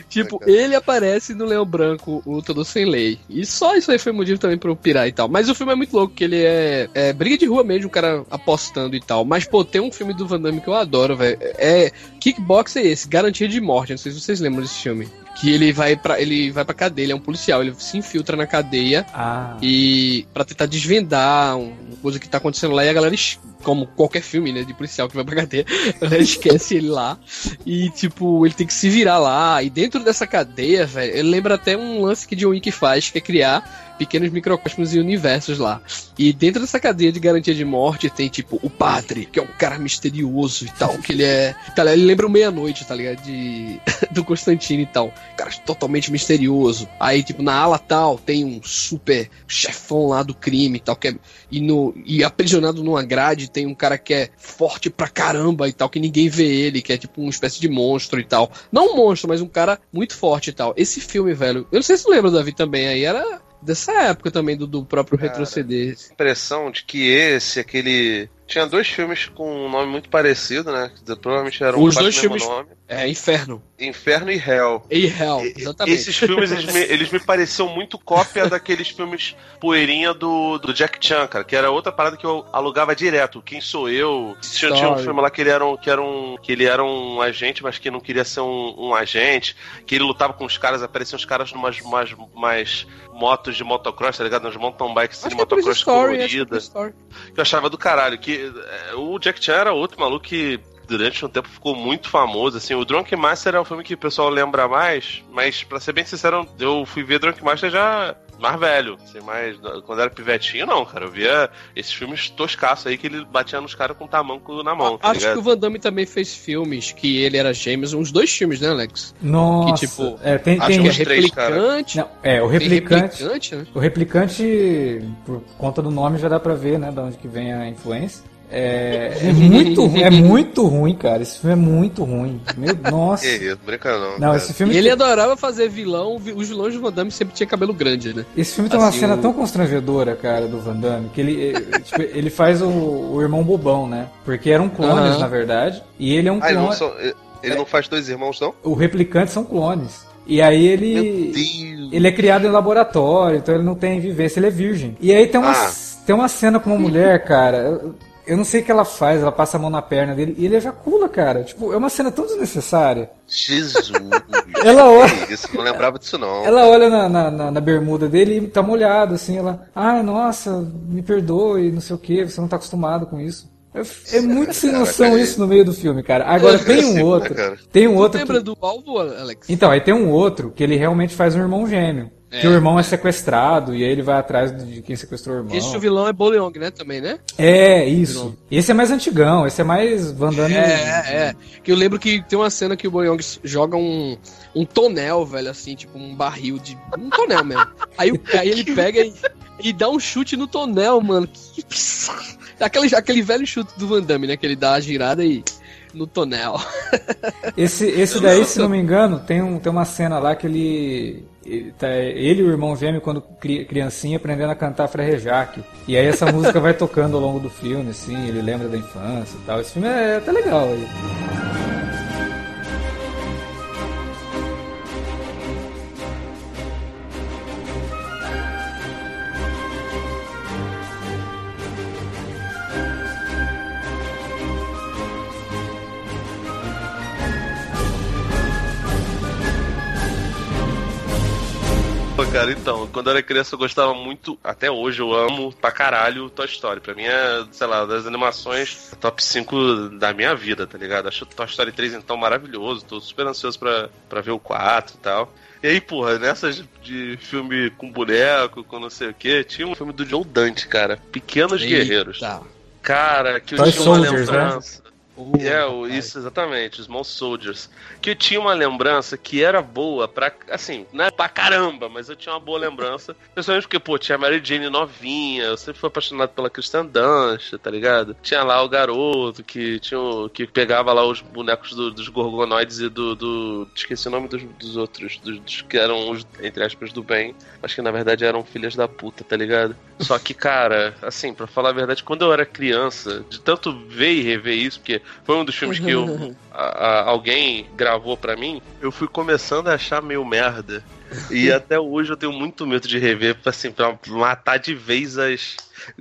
Tipo, cara. ele aparece no Leão Branco, o Lutador Sem Lei. E só isso aí foi motivo também pra eu pirar e tal. Mas o filme é muito louco, que ele é, é briga de rua mesmo, o cara apostando e tal. Mas, pô, tem um filme do Van Damme que eu adoro, velho. É. Kickbox é esse, Garantia de Morte. Não sei se vocês lembram desse filme. Que ele vai pra, ele vai pra cadeia, ele é um policial, ele se infiltra na cadeia Ah. e para tentar desvendar um- uma coisa que tá acontecendo lá e a galera, como qualquer filme, né, de policial que vai pra cadeia, a galera esquece ele lá e, tipo, ele tem que se virar lá. E dentro dessa cadeia, velho, ele lembra até um lance que John Wick faz, que é criar pequenos microcosmos e universos lá. E dentro dessa cadeia de garantia de morte tem, tipo, o padre, que é um cara misterioso e tal, que ele é... Tá, ele lembra o Meia-Noite, tá ligado? De... do Constantino e tal. Cara totalmente misterioso. Aí, tipo, na ala tal, tem um super chefão lá do crime e tal, que é... E, no... e aprisionado numa grade tem um cara que é forte pra caramba e tal, que ninguém vê ele, que é tipo uma espécie de monstro e tal. Não um monstro, mas um cara muito forte e tal. Esse filme, velho, eu não sei se tu lembra, Davi, também, aí era dessa época também, do, do próprio Cara, retroceder. impressão de que esse, aquele. Tinha dois filmes com um nome muito parecido, né? Que Provavelmente eram Os dois filmes- nome. É, Inferno. Inferno e Hell. E Hell, exatamente. Esses filmes, eles me, eles me pareciam muito cópia daqueles filmes poeirinha do, do Jack Chan, cara, que era outra parada que eu alugava direto. Quem sou eu? Tinha, tinha um filme lá que ele era um, que era um, que ele era um agente, mas que não queria ser um, um agente, que ele lutava com os caras, apareciam os caras numas umas, umas motos de motocross, tá ligado? Nas mountain bikes de é motocross é colorida Police Story. que eu achava do caralho. Que é, o Jack Chan era outro maluco que durante um tempo ficou muito famoso. Assim, o Drunk Master é um filme que o pessoal lembra mais, mas pra ser bem sincero, eu fui ver Drunk Master já mais velho, assim, mais quando era pivetinho, não, cara. Eu via esses filmes toscaços aí que ele batia nos caras com tamanco na mão, tá Acho que ligado? o Van Damme também fez filmes que ele era gêmeos, uns dois filmes, né, Alex? Nossa. Que, tipo, é, tem, acho tem, Que é uns três, cara. replicante. Não, é, o replicante. replicante, né? O replicante, por conta do nome, já dá pra ver, né, de onde que vem a influência. É, é muito ruim, é muito ruim, cara. Esse filme é muito ruim. Meu, nossa. Brinca não. Não, esse filme, E ele adorava fazer vilão, vi- os vilões do Van Damme sempre tinha cabelo grande, né? esse filme tem uma assim, cena o- tão constrangedora, cara, do Van Damme, que ele, eh, tipo, ele faz o, o irmão bobão, né? Porque eram clones, Aham. na verdade. E ele é um Ah, ele não, clone. são- ele não faz dois irmãos, não? O replicante são clones. E aí ele. Ele é criado em laboratório, então ele não tem vivência, ele é virgem. E aí tem uma, Ah. tem uma cena com uma mulher, cara. Eu- não sei o que ela faz, ela passa a mão na perna dele e ele ejacula, cara. Tipo, é uma cena tão desnecessária. Jesus. Ela olha, isso, não lembrava disso, não. ela olha na, na, na- na bermuda dele e tá molhado, assim, ela. Ai, nossa, me perdoe, não sei o que, você não tá acostumado com isso. É, é muito sem noção isso no meio do filme, cara. Agora tem um outro. cara? Tem um outro. lembra do alvo, Alex? Então, aí tem um outro que ele realmente faz um irmão gêmeo. Que o irmão é sequestrado e aí ele vai atrás de quem sequestrou o irmão. Esse o vilão é Boleong, né? Também, né? É, isso. Esse é mais antigão, esse é mais Van Damme. É, é, é. Que eu lembro que tem uma cena que o Boleong joga um, um tonel, velho, assim, tipo um barril de. Um tonel mesmo. Aí, aí ele pega e, e dá um chute no tonel, mano. Que. Aquele, aquele velho chute do Van Damme, né? Que ele dá a girada e. No tonel. Esse, esse daí, se não me engano, tem, um, tem uma cena lá que ele. Ele, tá, ele e o irmão gêmeo, quando cri- criancinha, aprendendo a cantar Frerrejac. E aí essa música vai tocando ao longo do filme, assim, ele lembra da infância e tal. Esse filme é até legal aí. Pô, cara, então, quando eu era criança eu gostava muito, até hoje eu amo pra caralho Toy Story. Pra mim é, sei lá, das animações top 5 da minha vida, tá ligado? Acho Toy Story 3 então maravilhoso, tô super ansioso pra, pra ver o 4 e tal. E aí, porra, nessas de filme com boneco, com não sei o que, tinha um filme do Joe Dante, cara, Pequenos Guerreiros. Tá. Cara, que eu Toy tinha uma Soldiers, né? Lembrança. é, o, isso, exatamente, Small Soldiers. Que eu tinha uma lembrança que era boa pra, assim, não é pra caramba, mas eu tinha uma boa lembrança. Principalmente porque, pô, tinha a Mary Jane novinha, eu sempre fui apaixonado pela Kristen Dunst, tá ligado? Tinha lá o garoto que tinha o, que pegava lá os bonecos do, dos gorgonoides e do, do, Esqueci o nome dos, dos outros, dos, dos, que eram os, entre aspas, do bem. Mas que na verdade eram filhas da puta, tá ligado? Só que, cara, assim, pra falar a verdade, quando eu era criança, de tanto ver e rever isso, porque foi um dos filmes que eu, a, a, alguém gravou para mim, eu fui começando a achar meio merda. E até hoje eu tenho muito medo de rever, assim, pra matar de vez as.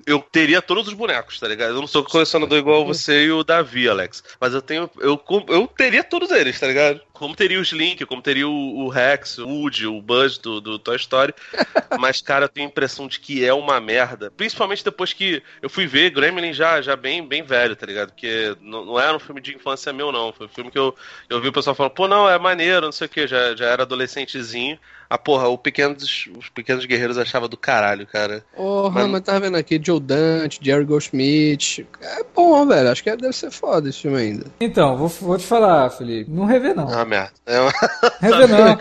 Eu teria todos os bonecos, tá ligado? Eu não sou colecionador igual você e o Davi, Alex. Mas eu tenho. Eu, eu teria todos eles, tá ligado? Como teria o Slink, como teria o, o Rex, o Woody, o Buzz do, do Toy Story. Mas, cara, eu tenho a impressão de que é uma merda. Principalmente depois que eu fui ver Gremlin já, já bem, bem velho, tá ligado? Porque não, não era um filme de infância meu, não. Foi um filme que eu, eu vi o pessoal falando, pô, não, é maneiro, não sei o que, já, já era adolescentezinho. Ah, porra, o pequenos, os pequenos guerreiros achava do caralho, cara. Porra, mas, mas tá vendo aqui Joe Dante, Jerry Goldsmith. É bom, velho. Acho que deve ser foda esse filme ainda. Então, vou, vou te falar, Felipe. Não revê, não. É uma merda. É uma... Revê, não.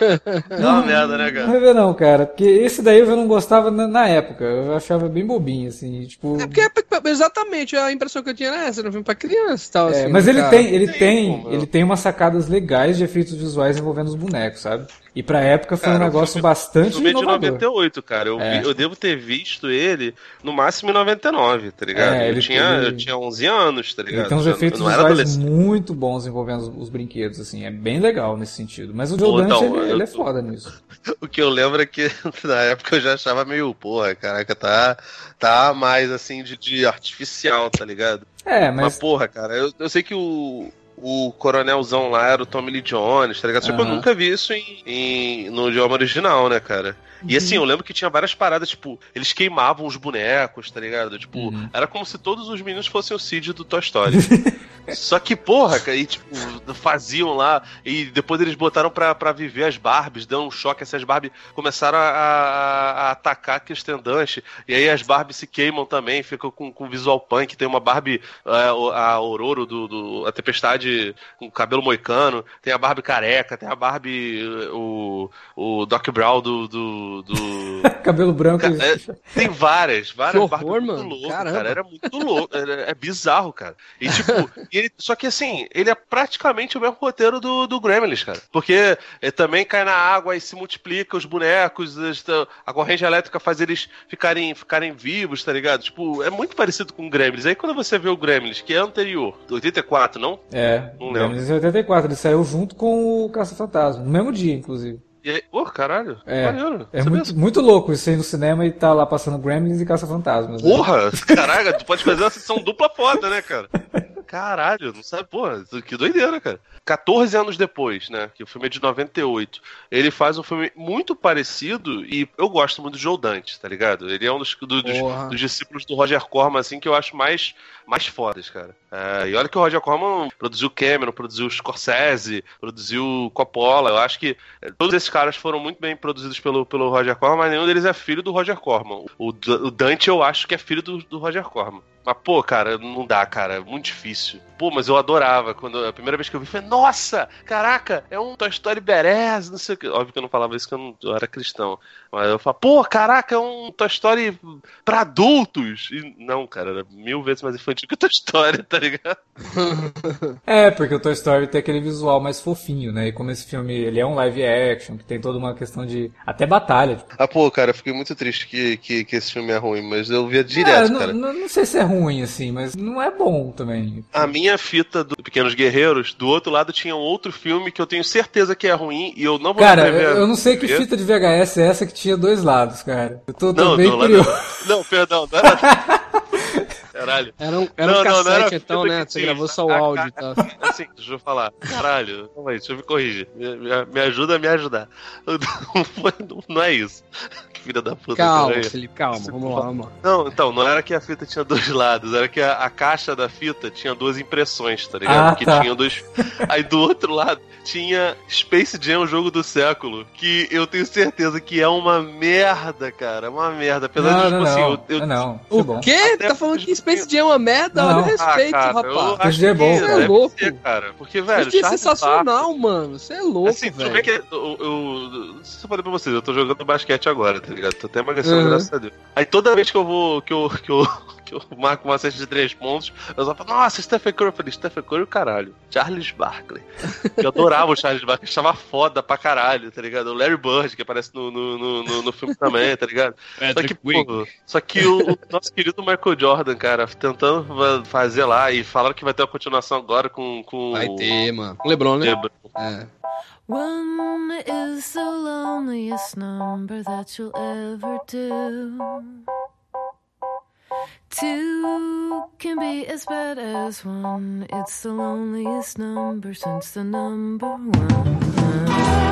É uma merda, né, cara? Não revê, não, cara. Porque esse daí eu não gostava na, na época. Eu achava bem bobinho, assim. Tipo. É porque é, exatamente a impressão que eu tinha era essa. Era um filme pra criança e tal. É, assim, mas ele cara. tem, ele tem, tem ele tem umas sacadas legais de efeitos visuais envolvendo os bonecos, sabe? E pra época foi Cara, um negócio filme- bastante filme é de inovador. 98, cara. Eu, É. vi- eu devo ter visto ele no máximo em 99, tá ligado? É, eu, tinha, ele- eu tinha 11 anos, tá Ele ligado? tem uns Eu efeitos visuais muito bons envolvendo os, os brinquedos, assim. É bem legal nesse sentido. Mas o Joe Pô, Dante, então, ele, eu- ele é foda nisso. O que eu lembro é que na época eu já achava meio, porra, caraca, tá, tá mais assim de, de artificial, tá ligado? É, Mas, mas... porra, cara, eu, eu sei que o, o coronelzão lá era o Tommy Lee Jones, tá ligado? Só que eu nunca vi isso em, em- no idioma original, né, cara? E assim, eu lembro que tinha várias paradas, tipo, eles queimavam os bonecos, tá ligado? Tipo, Uhum. era como se todos os meninos fossem o Cid do Toy Story. Só que, porra, e tipo, faziam lá, e depois eles botaram pra, pra viver as Barbies, dando um choque, essas Barbies começaram a, a- a atacar a Kirsten Dunst, e aí as Barbies se queimam também, ficam com, com visual punk, tem uma Barbie, é, o- a Aurora do, do- a Tempestade com cabelo moicano, tem a Barbie careca, tem a Barbie, o, o Doc Brown do... do, do- Cabelo branco. É- tem várias, várias Que Barbies horror, muito mano. louco, Caramba. cara. Era muito louco. era- é bizarro, cara. E tipo, ele- só que assim, ele é praticamente o mesmo roteiro do, do Gremlins, cara. Porque ele também cai na água e se multiplica os bonecos, as- a corrente elétrica faz eles ficarem, ficarem vivos, tá ligado? Tipo, é muito parecido com o Gremlins. Aí quando você vê o Gremlins, que é anterior, 84, não? É, Não em lembro. 1984. Ele saiu junto com o Caça-Fantasma. No mesmo dia, inclusive. E aí, pô, caralho, É, maneiro. É muito, muito louco isso aí no cinema e tá lá passando Gremlins e Caça-Fantasmas. né? Porra! Caraca, tu pode fazer uma sessão dupla foda, né, cara? Caralho, não sabe, porra, que doideira, cara. 14 anos depois, né, que o filme é de 98, ele faz um filme muito parecido e eu gosto muito do Joe Dante, tá ligado? Ele é um dos, do- dos, dos discípulos do Roger Corman, assim, que eu acho mais, mais fodas, cara. É, e olha que o Roger Corman produziu Cameron, produziu Scorsese, produziu Coppola, eu acho que é, todos esses caras foram muito bem produzidos pelo, pelo Roger Corman, mas nenhum deles é filho do Roger Corman. O, o Dante eu acho que é filho do, do Roger Corman. Mas, pô, cara, não dá, cara. É muito difícil. Pô, mas eu adorava. Quando a primeira vez que eu vi, foi, nossa, caraca, é um Toy Story Badass, não sei o que. Óbvio que eu não falava isso que eu, não, eu era cristão. Mas eu falava, pô, caraca, é um Toy Story pra adultos. E não, cara, era mil vezes mais infantil que o Toy Story, tá ligado? É, porque o Toy Story tem aquele visual mais fofinho, né? E como esse filme ele é um live action, que tem toda uma questão de. até batalha. tipo. Ah, pô, cara, eu fiquei muito triste que, que, que esse filme é ruim, mas eu via É, direto, não, cara. não, não sei se é ruim, assim, mas não é bom também. A minha fita do Pequenos Guerreiros, do outro lado tinha um outro filme que eu tenho certeza que é ruim e eu não vou Cara, eu, não sei que fita de VHS é essa que tinha dois lados, cara. Eu tô, tô Não, bem não, curioso. não, não, perdão, não era. Caralho. Era um, era um Não, não, não cassete, era então, né? que Você tinha. gravou só o A- áudio e tal. Assim, deixa eu falar. Caralho, calma aí, deixa eu me corrigir. Me, me- me ajuda a me ajudar. Não, não é isso. Que filha da puta. Calma. Felipe, calma. Vamos lá, vamos lá. Não, então, não era que a fita tinha dois lados, era que a, a caixa da fita tinha duas impressões, tá ligado? Ah, Porque tá. tinha dois. Aí do outro lado tinha Space Jam, o jogo do século, que eu tenho certeza que é uma merda, cara. Uma merda. Apesar Não, de, não, tipo assim, não. eu, eu- não, não. É. O quê? Até- Tá falando que Space Space Jam é uma merda, olha o respeito, Ah, cara, rapaz. acho Esse é bom, que cara. deve Louco. ser, cara. Porque, Space velho, Jam é sensacional, mano. Você é louco, Assim, velho. que eu, eu, eu- não sei se eu falei pra vocês, eu tô jogando basquete agora, tá ligado? Tô até emagrecendo, Uhum. graças a Deus. Aí toda vez que eu vou, que eu, que eu, que eu marco uma cesta de três pontos, eu só falo, nossa, Stephen Curry, eu falei, Stephen Curry, o caralho. Charles Barkley. Eu adorava o Charles Barkley, achava foda pra caralho, tá ligado? O Larry Bird, que aparece no, no, no, no- no filme também, tá ligado? Só que, pô, só que o, o nosso querido Michael Jordan, cara, tentando fa- fazer lá e falaram que vai ter uma continuação agora com, com Vai ter, mano. O Lebron, né? LeBron. É. One is the loneliest number that you'll ever do. Two can be as bad as one. It's the loneliest number since the number one.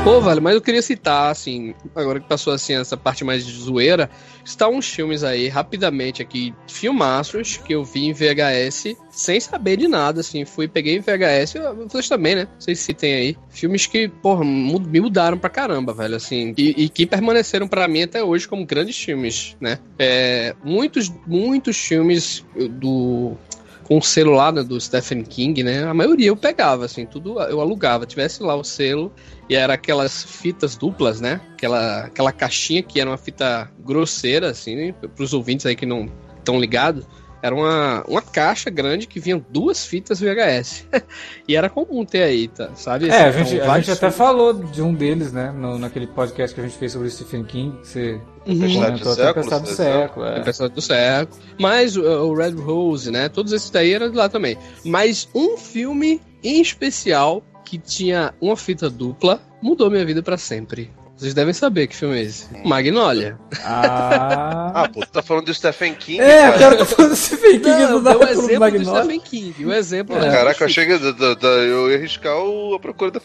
Pô, velho, mas eu queria citar, assim, agora que passou assim essa parte mais de zoeira, citar uns filmes aí, rapidamente aqui, filmaços que eu vi em VHS, sem saber de nada, assim, fui, peguei em VHS, vocês também, né? Vocês citem aí. Filmes que, porra, me mudaram pra caramba, velho, assim, e, e que permaneceram pra mim até hoje como grandes filmes, né? É, muitos, muitos filmes do com o selo lá né, do Stephen King, né? A maioria eu pegava, assim, tudo eu alugava. Tivesse lá o selo e era aquelas fitas duplas, né? Aquela, aquela caixinha que era uma fita grosseira, assim, né? para os ouvintes aí que não estão ligados. Era uma, uma caixa grande que vinham duas fitas VHS. e era comum ter aí, tá? Sabe? É, a gente, então, a gente até filmes- falou de um deles, né? No, naquele podcast que a gente fez sobre o Stephen King. que Você Uhum. Tempestade comentou do século, Tempestade do século. É. Tempestade do século. Mas o, o Red Rose, né? Todos esses daí eram de lá também. Mas um filme em especial que tinha uma fita dupla mudou minha vida pra sempre. Vocês devem saber que filme é esse. Magnolia. Ah. Ah, pô, tu tá falando do Stephen King? é, cara. o cara tá falando do Stephen King Não, do deu nada o exemplo do. Stephen King. O exemplo É. é. Caraca, eu cheguei. da- da- da- eu ia arriscar o, a procura da,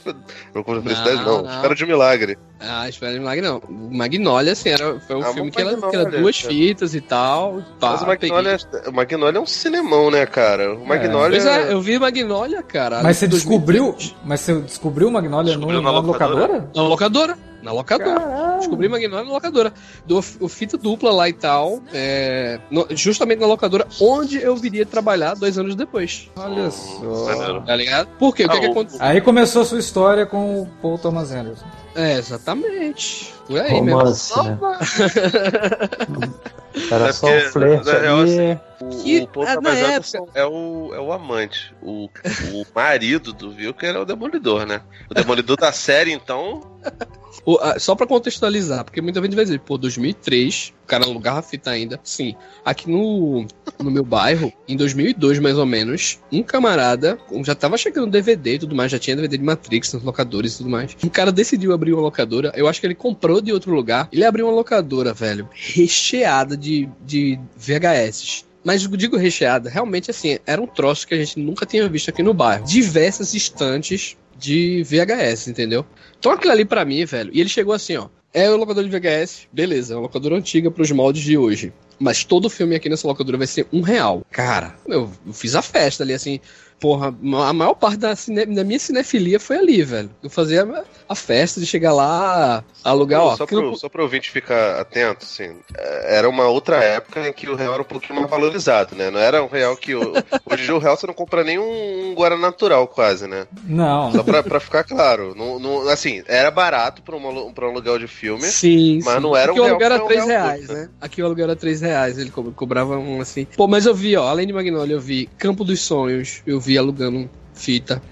procura da felicidade, Não, não. Espera de um milagre. Ah, Espera de Milagre não. Magnolia, assim, era, foi um Ah, filme que era, que era duas cara. fitas e tal. Pá, Mas o Magnolia, o Magnolia é um cinemão, né, cara? O Magnolia. Pois é, eu vi Magnolia, cara. Mas você em 2020. descobriu. Mas você descobriu o Magnolia no, Descobriu na na locadora? locadora? Na locadora. Na locadora. Descobri Magnolia na locadora. Do o fita dupla lá e tal. é, no- justamente na locadora, onde eu viria trabalhar dois anos depois. Olha só. Maneiro. Tá ligado? Por quê? O que, Ah, que aconteceu? Aí começou a sua história com o Paul Thomas Anderson. É, exatamente. Por aí mesmo. Romance, né? Era É só porque, um flerte ali. O, Que- o Paul ah, na Anderson é o, é o amante. O, o marido do Vilker é o Demolidor, né? O Demolidor da série, então. O- ah, só pra contextualizar, porque muita gente vai dizer, pô, 2003, o cara alugava fita ainda. Sim, aqui no, no meu bairro, em 2002 mais ou menos, um camarada, já tava chegando DVD e tudo mais, já tinha DVD de Matrix nos locadores e tudo mais. Um cara decidiu abrir uma locadora, eu acho que ele comprou de outro lugar, ele abriu uma locadora, velho, recheada de, de VHS. Mas digo recheada, realmente assim, era um troço que a gente nunca tinha visto aqui no bairro. Diversas estantes de VHS, entendeu? Então aquilo ali pra mim, velho. E ele chegou assim, ó. É o locador de VHS, beleza, é uma locadora antiga pros moldes de hoje. Mas todo filme aqui nessa locadora vai ser um real. Cara, eu fiz a festa ali, assim. Porra, a maior parte da, cine- da minha cinefilia foi ali, velho. Eu fazia a, festa de chegar lá, alugar, ó. só, aquilo- pro, só pro ouvinte ficar atento, assim. é, Era uma outra época em que o real era um pouquinho mais valorizado, né? Não era um real que. o- Hoje em dia o real você não compra nem um, um Guaraná natural, quase, né? Não. Só pra, pra ficar claro. Não, não- assim, era barato pra, uma, pra um aluguel de filme. Sim, Mas sim. não era Aqui um o real aluguel era pra um 3 real reais, né? né? Aqui o aluguel era 3 reais, ele co- cobrava um assim. Pô, mas eu vi, ó, além de Magnolia, eu vi Campo dos Sonhos, eu vi alugando fita.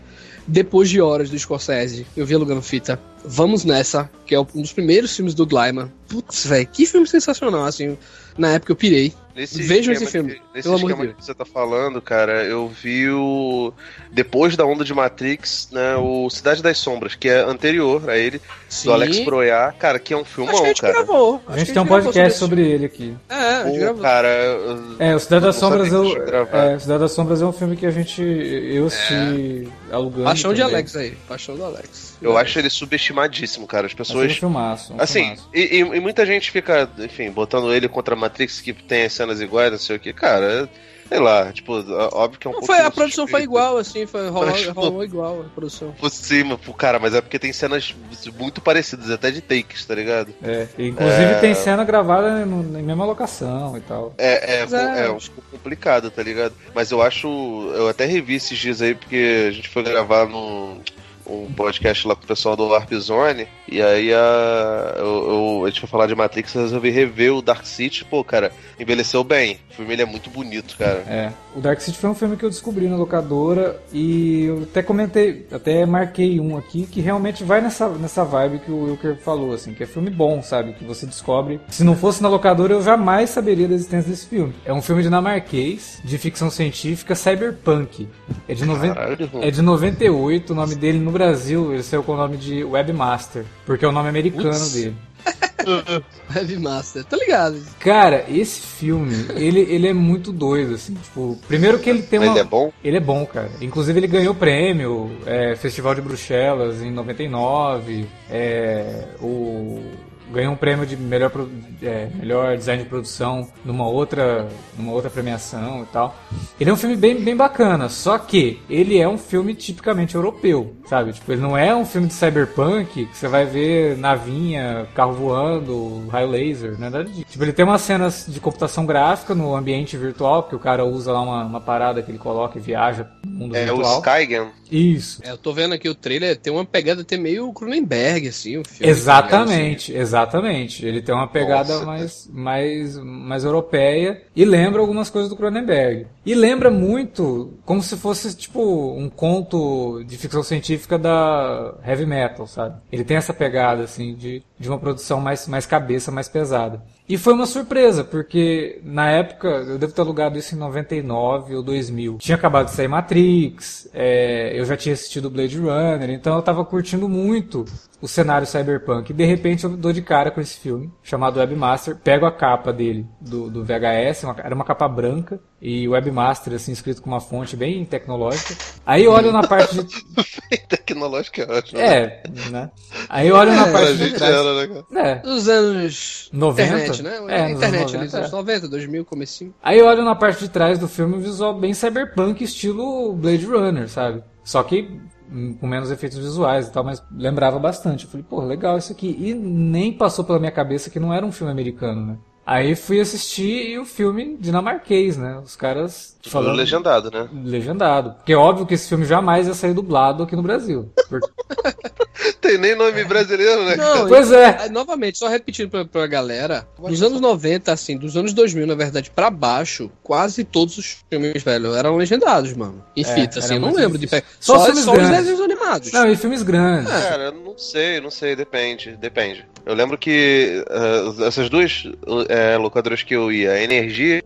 Depois de Horas do Scorsese, eu vi alugando fita. Vamos Nessa, que é um dos primeiros filmes do Glyman. Putz, velho, que filme sensacional, assim. Na época eu pirei. Nesse Vejam esse filme, que- nesse pelo de esquema Deus. que você tá falando, cara, eu vi o. Depois da onda de Matrix, né? O Cidade das Sombras, que é anterior a ele, Sim. do Alex Proyar. Cara, que é um filmão, que a gente cara. gravou. A gente tem um podcast sobre sobre ele aqui. É, a gente Pô, gravou. cara. eu- É, o Cidade das Sombras eu, gravado. é, Cidade das Sombras é um filme que a gente eu assisti alugando. Paixão de também. Alex aí. Paixão do Alex. Eu acho ele subestimadíssimo, cara. As Mas foi um pessoas. filmaço, um Assim, filmaço. e, e- e muita gente fica, enfim, botando ele contra a Matrix, que tem as cenas iguais, não sei o que. Cara, sei lá, tipo, óbvio que é um Não, pouco. foi, a produção foi igual, assim, foi, rolou, Mas, pô, rolou igual a produção. Por cima, pô, cara, mas é porque tem cenas muito parecidas, até de takes, tá ligado? É, inclusive É. tem cena gravada no- na mesma locação e tal. É, é, é, é, um complicado, tá ligado? Mas eu acho. Eu até revi esses dias aí, porque a gente foi gravar num um podcast lá com o pessoal do Warp Zone, e aí a, eu, eu- a gente foi falar de Matrix, eu resolvi rever o Dark City, pô, cara, envelheceu bem. O filme ele é muito bonito, cara. É. O Dark City foi um filme que eu descobri na locadora e eu até comentei, até marquei um aqui que realmente vai nessa, nessa vibe que o Wilker falou, assim, que é filme bom, sabe? Que você descobre. Se não fosse na locadora, eu jamais saberia da existência desse filme. É um filme dinamarquês, de ficção científica, cyberpunk. É de, noven... É de 98, o nome dele no Brasil, ele saiu com o nome de Webmaster, porque é o nome americano Putz. dele. Webmaster, tá ligado? Cara, esse filme, ele, ele é muito doido, assim. Tipo, primeiro que ele tem Mas uma. ele é bom? Ele é bom, cara. Inclusive ele ganhou prêmio, é, Festival de Bruxelas em 99, é, o ganhou um prêmio de melhor, é, melhor design de produção numa outra, numa outra premiação e tal. Ele é um filme bem, bem bacana, só que ele é um filme tipicamente europeu, sabe? Tipo, ele não é um filme de cyberpunk que você vai ver navinha, carro voando, raio laser, nada disso. Tipo, ele tem umas cenas de computação gráfica no ambiente virtual, que o cara usa lá uma, uma parada que ele coloca e viaja no mundo É o virtual. Isso. É, eu tô vendo aqui o trailer, tem uma pegada até meio Cronenberg, assim, o filme. tá ligado? Exatamente, exatamente. Ele tem uma pegada Nossa. mais, mais, mais europeia e lembra algumas coisas do Cronenberg. E lembra muito como se fosse tipo um conto de ficção científica da heavy metal, sabe? Ele tem essa pegada assim de, de uma produção mais, mais cabeça, mais pesada. E foi uma surpresa, porque na época, eu devo ter alugado isso em 99 ou 2000. Tinha acabado de sair Matrix, é, eu já tinha assistido Blade Runner, então eu tava curtindo muito o cenário cyberpunk. E de repente eu dou de cara com esse filme, chamado Webmaster, pego a capa dele, do, do VHS, uma- era uma capa branca, e Webmaster, assim, escrito com uma fonte bem tecnológica. Aí eu olho na parte de... Tecnológico é ótimo. né? É, né? Aí eu olho na Pra parte de gente trás... era, né, cara? É, Dos anos 90? internet, né? É, nos internet anos ali, dos 90, anos 90, 2000, comecinho. Aí eu olho na parte de trás do filme um visual bem cyberpunk, estilo Blade Runner, sabe? Só que com menos efeitos visuais e tal, mas lembrava bastante. Eu falei, pô, legal isso aqui. E nem passou pela minha cabeça que não era um filme americano, né? Aí fui assistir o filme dinamarquês, né? Os caras Tudo falando legendado, né? legendado. Porque é óbvio que esse filme jamais ia sair dublado aqui no Brasil. Porque- Tem nem nome brasileiro, né? Não, Pois é. Novamente, só repetindo pra, pra galera, dos anos 90, assim, dos anos 2000, na verdade, pra baixo, quase todos os filmes, velho, eram legendados, mano. Em É, fita, assim, eu não lembro de difícil. pegar. Só Só, só os desenhos animados. Não, e filmes grandes. Cara, eu não sei, não sei, depende, depende. Eu lembro que eh, essas duas eh, locadoras que eu ia, a Energia,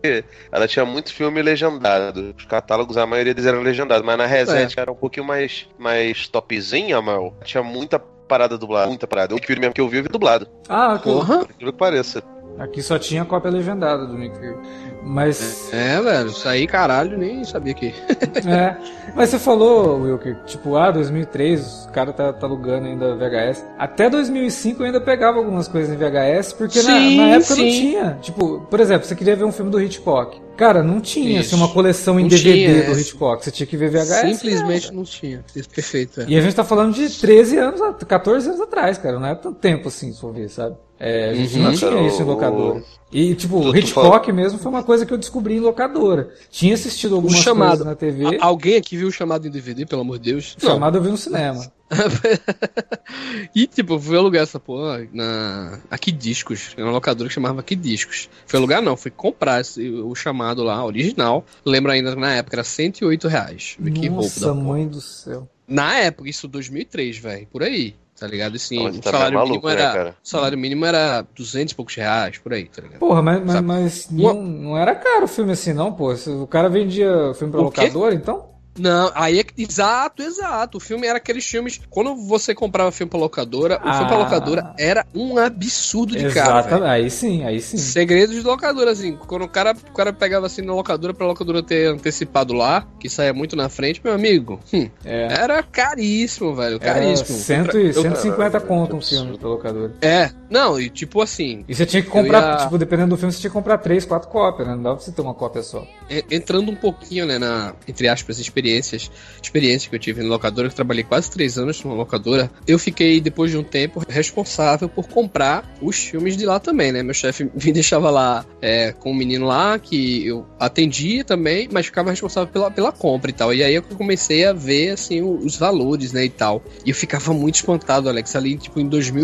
ela tinha muito filme legendado. Os catálogos, a maioria deles eram legendados, mas na Reset era um pouquinho mais, mais topzinha, mal. Tinha muita parada dublada, muita parada. O filme mesmo que eu vi, eu vi dublado, Ah, ok. Porra. por que pareça. Aqui só tinha cópia legendada do Nick Fury. Mas. É, velho, isso aí, caralho, nem sabia que. É, mas você falou, Wilker, tipo, ah, 2003, o cara tá, tá alugando ainda VHS. Até 2005 eu ainda pegava algumas coisas em VHS, porque na, Sim, na época não sim. tinha. Tipo, por exemplo, você queria ver um filme do Hitchcock. Cara, não tinha Isso. assim, uma coleção em Não DVD tinha, do é. Hitchcock. Você tinha que ver VHS. Simplesmente não tinha. Isso, Perfeito, é. E a gente tá falando de 13 anos, a- 14 anos atrás, cara. Não é tanto tempo assim, se for ver, sabe? É, a gente Uhum. não tinha isso em o- locadora. E, tipo, Tu- o tu Hitchcock mesmo foi uma coisa que eu descobri em locadora. Tinha assistido O algumas chamado. coisas na TV. A- alguém aqui viu o chamado em DVD, pelo amor de Deus? O chamado eu vi no cinema. e tipo, eu fui alugar essa porra na. Aqui Discos. Era uma locadora que chamava Aqui Discos. Foi alugar, não, fui comprar esse- o chamado lá, original. Lembro ainda que na época era 108 reais. Vê Que roubo da Nossa, porra. mãe do céu. Na época, isso 2003, velho, por aí. Tá ligado? Assim, o tá salário maluco, mínimo né, era. o salário mínimo era 200 e poucos reais, por aí, tá ligado? Porra, mas, mas, mas não, não era caro o filme assim, não, pô. O cara vendia filme pra O quê? locadora, então? Não, aí é que. Exato, exato. O filme era aqueles filmes. Quando você comprava filme pra locadora, o filme pra Ah. locadora era um absurdo de caro. velho. Exatamente. Aí sim, aí sim. Segredos de locadora, assim. Quando o cara, o cara pegava assim na locadora pra locadora ter antecipado lá, que saía muito na frente, meu amigo. hum, É. era caríssimo, velho. Era Caríssimo. cento e, Eu- 150 conto um filme pra locadora. É, não, e tipo assim, E você tinha que comprar, ia- tipo, dependendo do filme, você tinha que comprar três, quatro cópias, né? Não dava pra você ter uma cópia só. e- entrando um pouquinho, né, na, entre aspas, experiência experiências, experiência que eu tive na locadora, que trabalhei quase três anos numa locadora, eu fiquei, depois de um tempo, responsável por comprar os filmes de lá também, né? Meu chefe me deixava lá é, com um menino lá, que eu atendia também, mas ficava responsável pela, pela compra e tal. E aí eu comecei a ver, assim, os valores, né, e tal. E eu ficava muito espantado, Alex, ali, tipo, em 2000,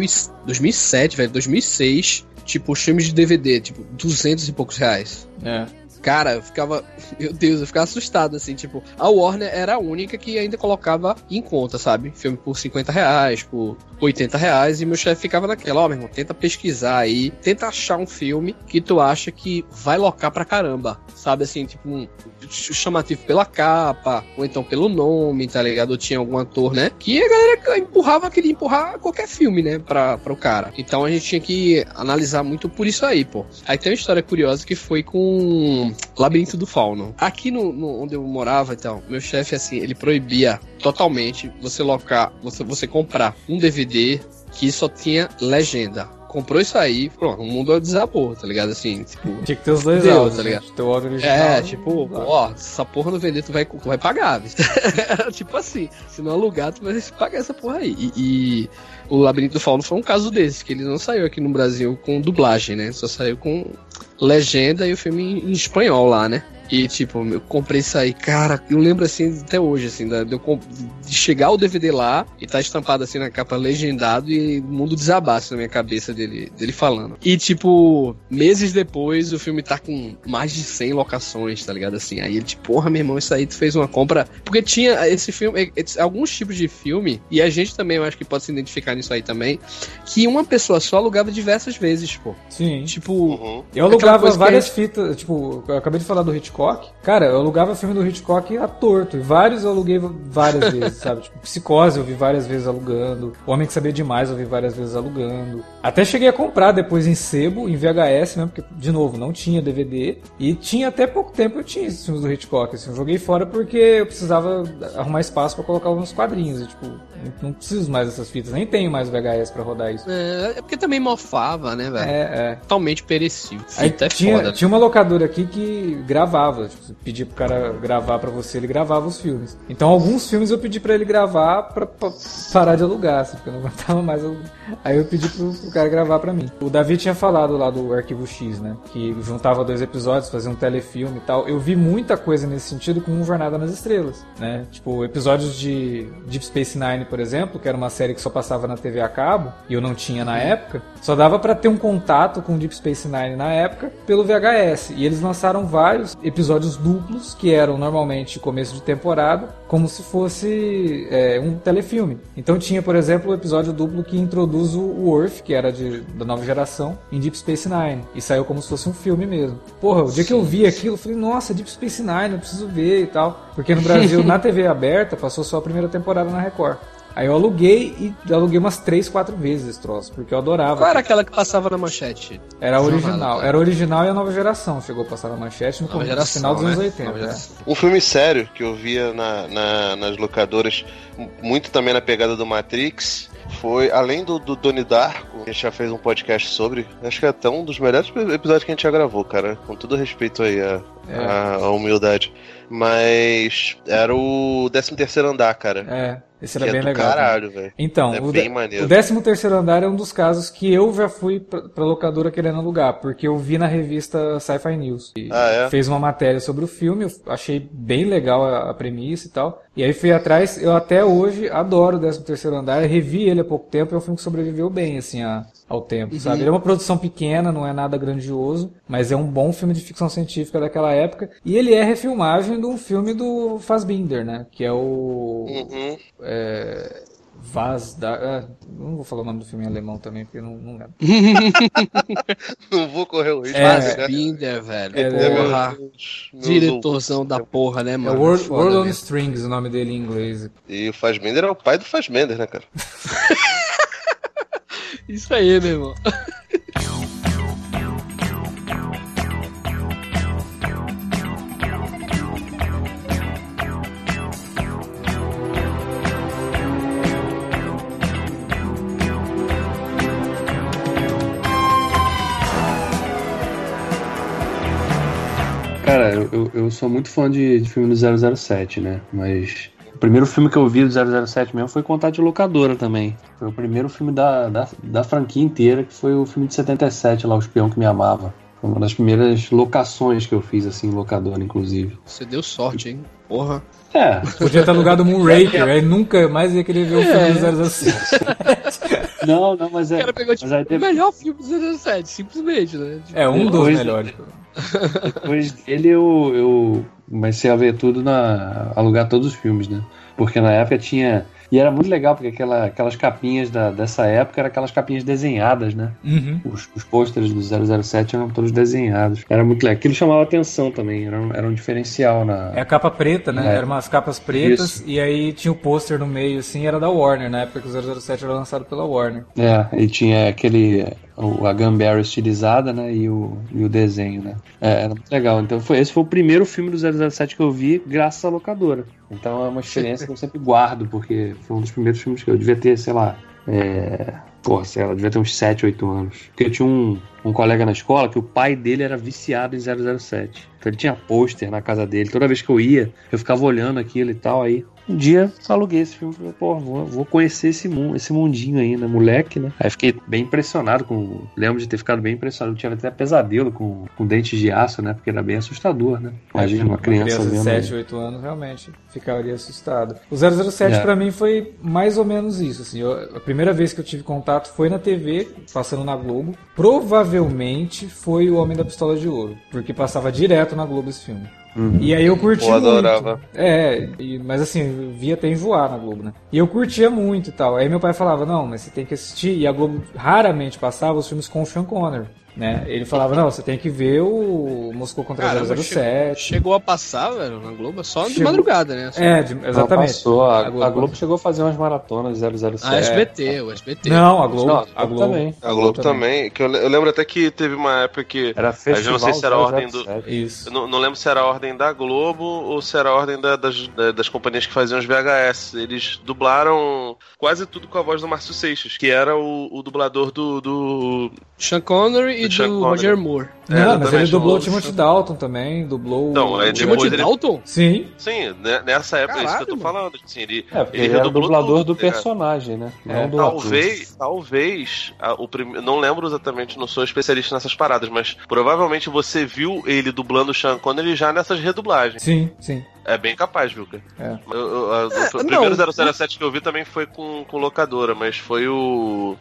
2007, velho, 2006, tipo, os filmes de DVD, tipo, 200 e poucos reais. É. Cara, eu ficava. Meu Deus, eu ficava assustado, assim, tipo, a Warner era a única que ainda colocava em conta, sabe? Filme por 50 reais, por 80 reais, e meu chefe ficava naquela, ó, oh, meu irmão, tenta pesquisar aí, tenta achar um filme que tu acha que vai locar pra caramba, sabe? Assim, tipo, um chamativo pela capa, ou então pelo nome, tá ligado? Tinha algum ator, né? Que a galera empurrava, queria empurrar qualquer filme, né? Pra, pra o cara. Então a gente tinha que analisar muito por isso aí, pô. Aí tem uma história curiosa que foi com Labirinto do Fauno. Aqui no, no onde eu morava, então, meu chefe, assim, ele proibia totalmente você locar, você, você comprar um DVD que só tinha legenda. Comprou isso aí, pronto, o mundo desabou, tá ligado? Assim, tipo. Tinha que ter os dois Deu, áudios, tá né? ligado? Teu áudio original. É, tipo, ó, se essa porra não vender, tu vai, tu vai pagar. tipo assim, se não alugar, tu vai pagar essa porra aí. E, e o Labirinto do Fauno foi um caso desse, que ele não saiu aqui no Brasil com dublagem, né? Só saiu com legenda e o filme em, espanhol lá, né? E tipo, eu comprei isso aí, cara, eu lembro assim até hoje, assim, da, de, eu de chegar o DVD lá e tá estampado assim na capa legendado e o mundo desabasse na minha cabeça dele, dele falando. E tipo, meses depois o filme tá com mais de 100 locações, tá ligado? Assim, aí ele tipo, porra, meu irmão, isso aí tu fez uma compra. Porque tinha esse filme, esse- alguns tipos de filme, e a gente também, eu acho que pode se identificar nisso aí também, que uma pessoa só alugava diversas vezes, pô. Sim. Tipo, Uhum. Eu alugava várias a fitas, tipo, eu acabei de falar do Hitchcock. Cara, eu alugava filme do Hitchcock a torto. E vários eu aluguei várias vezes, sabe? Tipo, Psicose eu vi várias vezes alugando. O Homem que Sabia Demais eu vi várias vezes alugando. Até cheguei a comprar depois em sebo, em VHS mesmo, porque, de novo, não tinha DVD. E tinha até pouco tempo eu tinha esses filmes do Hitchcock. Assim, eu joguei fora porque eu precisava arrumar espaço pra colocar uns quadrinhos. E, tipo, não, preciso mais dessas fitas. Nem tenho mais VHS pra rodar isso. é, é porque também mofava, né, velho? É, é. Totalmente perecível. Aí Fita é tinha, foda. tinha uma locadora aqui que gravava. Tipo, você pedia pro cara gravar pra você, ele gravava os filmes. Então alguns filmes eu pedi pra ele gravar pra parar de alugar, assim, porque eu não aguentava mais. alugar. Aí eu pedi pro, pro cara gravar pra mim. O Davi tinha falado lá do Arquivo X, né? Que juntava dois episódios, fazia um telefilme e tal. Eu vi muita coisa nesse sentido com Jornada nas Estrelas, né? Tipo, episódios de Deep Space Nine, por exemplo, que era uma série que só passava na TV a cabo, e eu não tinha na época, só dava pra ter um contato com Deep Space Nine na época pelo VHS. E eles lançaram vários episódios duplos, que eram normalmente começo de temporada, como se fosse é, um telefilme. Então tinha, por exemplo, o episódio duplo que introduz o Worf, que era de, da nova geração, em Deep Space Nine. E saiu como se fosse um filme mesmo. Porra, o dia que eu vi aquilo, eu falei, nossa, Deep Space Nine, eu preciso ver e tal. Porque no Brasil, na TV aberta, passou só a primeira temporada na Record. Aí eu aluguei e aluguei umas 3, 4 vezes esse troço, porque eu adorava. Qual era aquela que passava na manchete? Era a original. Era a original e a nova geração. Chegou a passar na manchete no, começo- no geração, final dos anos né? 80. Nova é. geração. Um filme sério que eu via na, na- nas locadoras, muito também na pegada do Matrix, foi, além do, do Donnie Darko, que a gente já fez um podcast sobre, acho que é até um dos melhores episódios que a gente já gravou, cara. Com todo respeito aí à, É. à- à humildade. Mas era o 13 terceiro andar, cara. É, esse que era é bem do legal. caralho, velho. Então, É o, bem maneiro. o 13 terceiro andar é um dos casos que eu já fui pra, pra locadora querendo alugar, porque eu vi na revista Sci-Fi News. Ah, é? Fez uma matéria sobre o filme, eu achei bem legal a, a premissa e tal. E aí fui atrás, eu até hoje adoro o 13 terceiro andar, eu revi ele há pouco tempo, é um filme que sobreviveu bem, assim, a- ao tempo, sabe? Ele é uma produção pequena, não é nada grandioso, mas é um bom filme de ficção científica daquela época. E ele é refilmagem de um filme do Fassbinder, né? Que é o... Uhum. É, Vaz da. ah, não vou falar o nome do filme em alemão também, porque não, não lembro. Não vou correr o risco. É. né? Fassbinder, velho. É, porra. Diretorzão da porra, né, É mano? World, Foda World on mesmo. Strings, o nome dele em inglês. E o Fazbender é o pai do Fazbender, né, cara? Isso aí, meu irmão. Cara, eu, eu, eu sou muito fã de, de filme do 007, né? Mas o primeiro filme que eu vi do 007 mesmo foi Contato de Locadora também. Foi o primeiro filme da, da, da franquia inteira, que foi o filme de 77 lá, O Espião que Me Amava. Foi uma das primeiras locações que eu fiz, assim, em locadora, inclusive. Você deu sorte, hein? Porra. É, Podia ter alugado o Moonraker, aí nunca mais ia querer ver o É. filme do 007. não, não, mas O é. cara pegou tipo, mas aí o melhor filme do 07, simplesmente, né? Tipo, É, um dos melhores. Depois dele eu, eu comecei a ver tudo na. alugar todos os filmes, né? Porque na época tinha. E era muito legal, porque aquela, aquelas capinhas da, dessa época eram aquelas capinhas desenhadas, né? Uhum. Os, os pôsteres do 007 eram todos desenhados. Era muito legal. Aquilo chamava atenção também, era um, era um diferencial na. É a capa preta, né? É. Eram umas capas pretas Isso. e aí tinha o pôster no meio, assim, era da Warner, na época que o 007 era lançado pela Warner. É, e tinha aquele. A Gambara estilizada, né? E o, e o desenho, né? É, era muito legal. Então foi, esse foi o primeiro filme do 007 que eu vi graças à locadora. Então é uma experiência que eu sempre guardo, porque foi um dos primeiros filmes que eu devia ter, sei lá. É... Porra, sei lá, devia ter uns 7, 8 anos. Porque eu tinha um, um colega na escola que o pai dele era viciado em 007. Então ele tinha pôster na casa dele. Toda vez que eu ia, eu ficava olhando aquilo e tal. Aí um dia aluguei esse filme falei, pô, vou, vou conhecer esse mundo, esse mundinho aí, né, moleque, né? Aí fiquei bem impressionado com. Lembro de ter ficado bem impressionado. Eu tinha até pesadelo com, com dentes de aço, né? Porque era bem assustador, né? Imagina uma criança, de vendo. 7, 8 anos realmente ficaria assustado. O 007 É. pra mim foi mais ou menos isso. Assim, Eu- a primeira vez que eu tive contato foi na TV, passando na Globo. Provavelmente foi o Homem da Pistola de Ouro, porque passava direto na Globo esse filme. Uhum. E aí eu curti muito. adorava. É, e- mas assim, eu via até enjoar na Globo, né? E eu curtia muito e tal. Aí meu pai falava, não, mas você tem que assistir. E a Globo raramente passava os filmes com o Sean Connery. Né? Ele falava, não, você tem que ver o Moscou contra Caramba, 007. Chegou a passar, velho, na Globo, só de Chegou. madrugada, né? Só- É, de- exatamente. passou, a, A a Globo. Globo. chegou a fazer umas maratonas 007. A SBT, o SBT. Não, a Globo. Não, a Globo também. A Globo também. Que eu, eu lembro até que teve uma época que. Era festival não sei se era a ordem do- 007. Isso. Eu não, não lembro se era a ordem da Globo ou se era a ordem da- das, da- das companhias que faziam os VHS. Eles dublaram quase tudo com a voz do Márcio Seixas, que era o, o dublador do. do... Sean Connery e Do do. Roger Moore. É, Não, mas ele exatamente, dublou o o- Timothy Dalton também, dublou Não, o... é o- Timothy ele- Dalton? Sim, Sim, né, nessa época é isso que eu tô Caralho, falando. Assim, ele, É, porque ele ele, era o dublador tudo, do ligado? personagem, né? É, Não do Talvez, talvez, a- o prim... não lembro exatamente, não sou especialista nessas paradas, mas provavelmente você viu ele dublando o Sean Connery já nessas redublagens. sim, sim. É bem capaz, Vilca. É. Eu- eu- o É, primeiro não. 007 que eu vi também foi com, com locadora, mas foi o.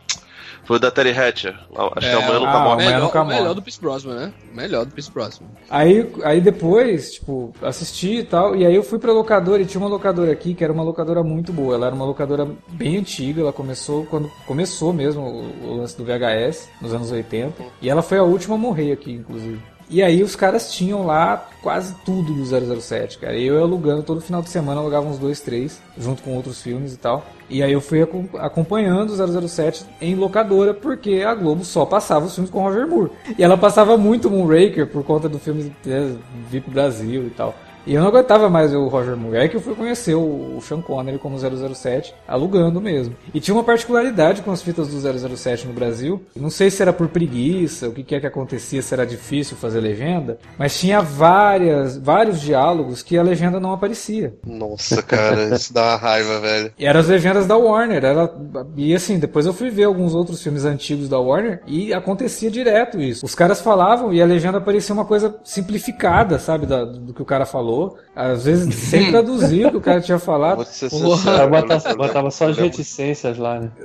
Foi o da Terry Hatcher. Acho que é o Amanhã Nunca ah, Morre. Amanhã melhor, Nunca melhor Morre. do Pierce Brosnan, né? Melhor do Pierce Brosnan. Aí, aí depois, tipo, assisti e tal, e aí eu fui pra locadora e tinha uma locadora aqui que era uma locadora muito boa. Ela era uma locadora bem antiga, ela começou quando começou mesmo o, o lance do VHS, nos anos 80. E ela foi a última a morrer aqui, inclusive. E aí os caras tinham lá quase tudo do 007, cara. Eu alugando todo final de semana, alugava uns dois, três, junto com outros filmes e tal. E aí eu fui acom- acompanhando o 007 em locadora, porque a Globo só passava os filmes com Roger Moore. E ela passava muito Moonraker por conta do filme né, vir pro Brasil e tal. E eu não aguentava mais o Roger Moore. Aí que eu fui conhecer o, Sean Connery como 007, alugando mesmo. E tinha uma particularidade com as fitas do 007 no Brasil. Não sei se era por preguiça, o que, que é que acontecia, se era difícil fazer legenda. Mas tinha várias, vários diálogos que a legenda não aparecia. Nossa, cara, isso dá uma raiva, velho. E eram as legendas da Warner. Era, e assim, depois eu fui ver alguns outros filmes antigos da Warner e acontecia direto isso. Os caras falavam e a legenda parecia uma coisa simplificada, sabe, da- do que o cara falou. Às vezes sem traduzir o que o cara tinha falado. Sincero. Botava, lembro- botava só as lembro- reticências lá, né?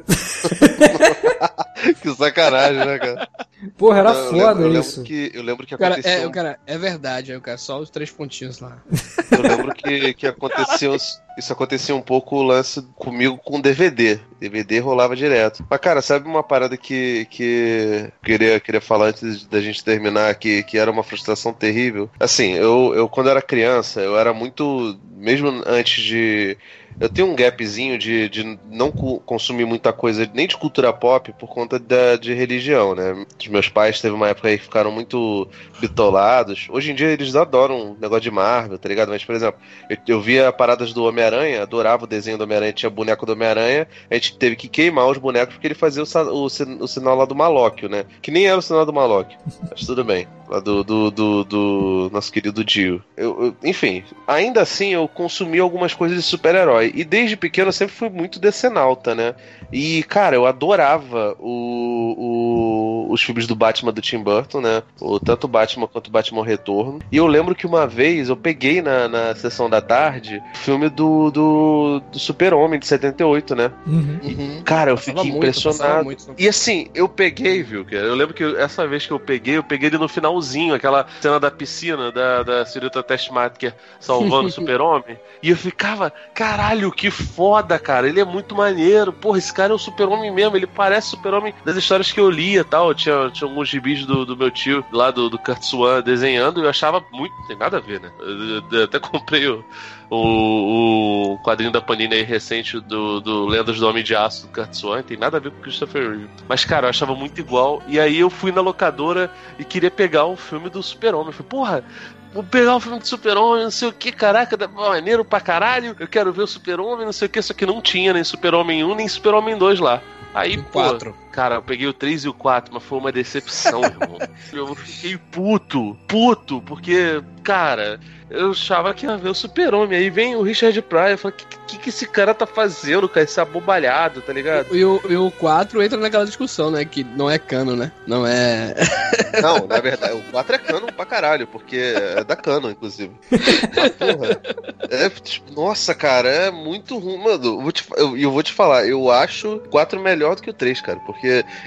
Que sacanagem, né, cara? Porra, era Eu lembro- foda eu lembro isso. que, eu lembro que cara, aconteceu. é, cara, é verdade, aí o cara, só os três pontinhos lá. Eu lembro que, que aconteceu. Isso acontecia um pouco o lance comigo com DVD. DVD rolava direto. Mas, cara, sabe uma parada que, que queria, queria falar antes da gente terminar, que, que era uma frustração terrível? Assim, eu, eu quando era criança, eu era muito. Mesmo antes de. Eu tenho um gapzinho de, de não consumir muita coisa, nem de cultura pop, por conta da, de religião, né? Os meus pais teve uma época aí que ficaram muito bitolados. Hoje em dia eles adoram negócio de Marvel, tá ligado? Mas, por exemplo, eu, eu via paradas do Homem-Aranha, adorava o desenho do Homem-Aranha, tinha boneco do Homem-Aranha, a gente teve que queimar os bonecos porque ele fazia o, o, o sinal lá do Malóquio, né? Que nem era o sinal do Malóquio, mas tudo bem. Lá do, do, do, do nosso querido Dio. Eu, eu- enfim, ainda assim eu consumi algumas coisas de super-herói. E desde pequeno eu sempre fui muito decenalta, né? E, cara, eu adorava o, o- os filmes do Batman do Tim Burton, né? O, tanto o Batman quanto o Batman Retorno. E eu lembro que uma vez eu peguei na, na sessão da tarde o filme do, do, do Super-Homem de 78, né? Uhum. Uhum. Cara, eu fiquei impressionado. muito. E assim, eu peguei, viu, cara? Eu lembro que essa vez que eu peguei, eu peguei ele no finalzinho, aquela cena da piscina da, da senhorita Testmaker salvando o super-homem. E eu ficava, caralho, que foda, cara. Ele é muito maneiro. Porra, esse cara é o super-homem mesmo. Ele parece super-homem das histórias que eu lia e tal. Tinha, tinha alguns gibis do, do meu tio lá do, do Kurt Swan desenhando e eu achava muito. Não tem nada a ver, né? Eu, eu até comprei o, o, o quadrinho da Panini recente do, do Lendas do Homem de Aço do Kurt Swan, tem nada a ver com Christopher Reeve. Mas, cara, eu achava muito igual. E aí eu fui na locadora e queria pegar um filme do Super-Homem. Falei, porra, vou pegar o filme do Super-Homem, não sei o que, caraca, maneiro pra caralho. Eu quero ver o Super-Homem, não sei o que, só que não tinha nem Super-Homem 1, nem Super-Homem 2 lá. Aí, O pô. Cara, eu peguei o 3 e o 4, mas foi uma decepção, irmão. Eu fiquei puto, puto, porque, cara, eu achava que ia ver o super-homem. Aí vem o Richard Pryor, eu falei, o que, que, que esse cara tá fazendo, cara? Esse abobalhado, tá ligado? E o, e o 4 entra naquela discussão, né? Que não é cano, né? Não é. Não, na verdade, o 4 é canon pra caralho, porque é da canon, inclusive. Mas, porra, é, tipo, nossa, cara, é muito ruim. Mano, eu vou te, eu, eu vou te falar, eu acho o 4 melhor do que o 3, cara, porque...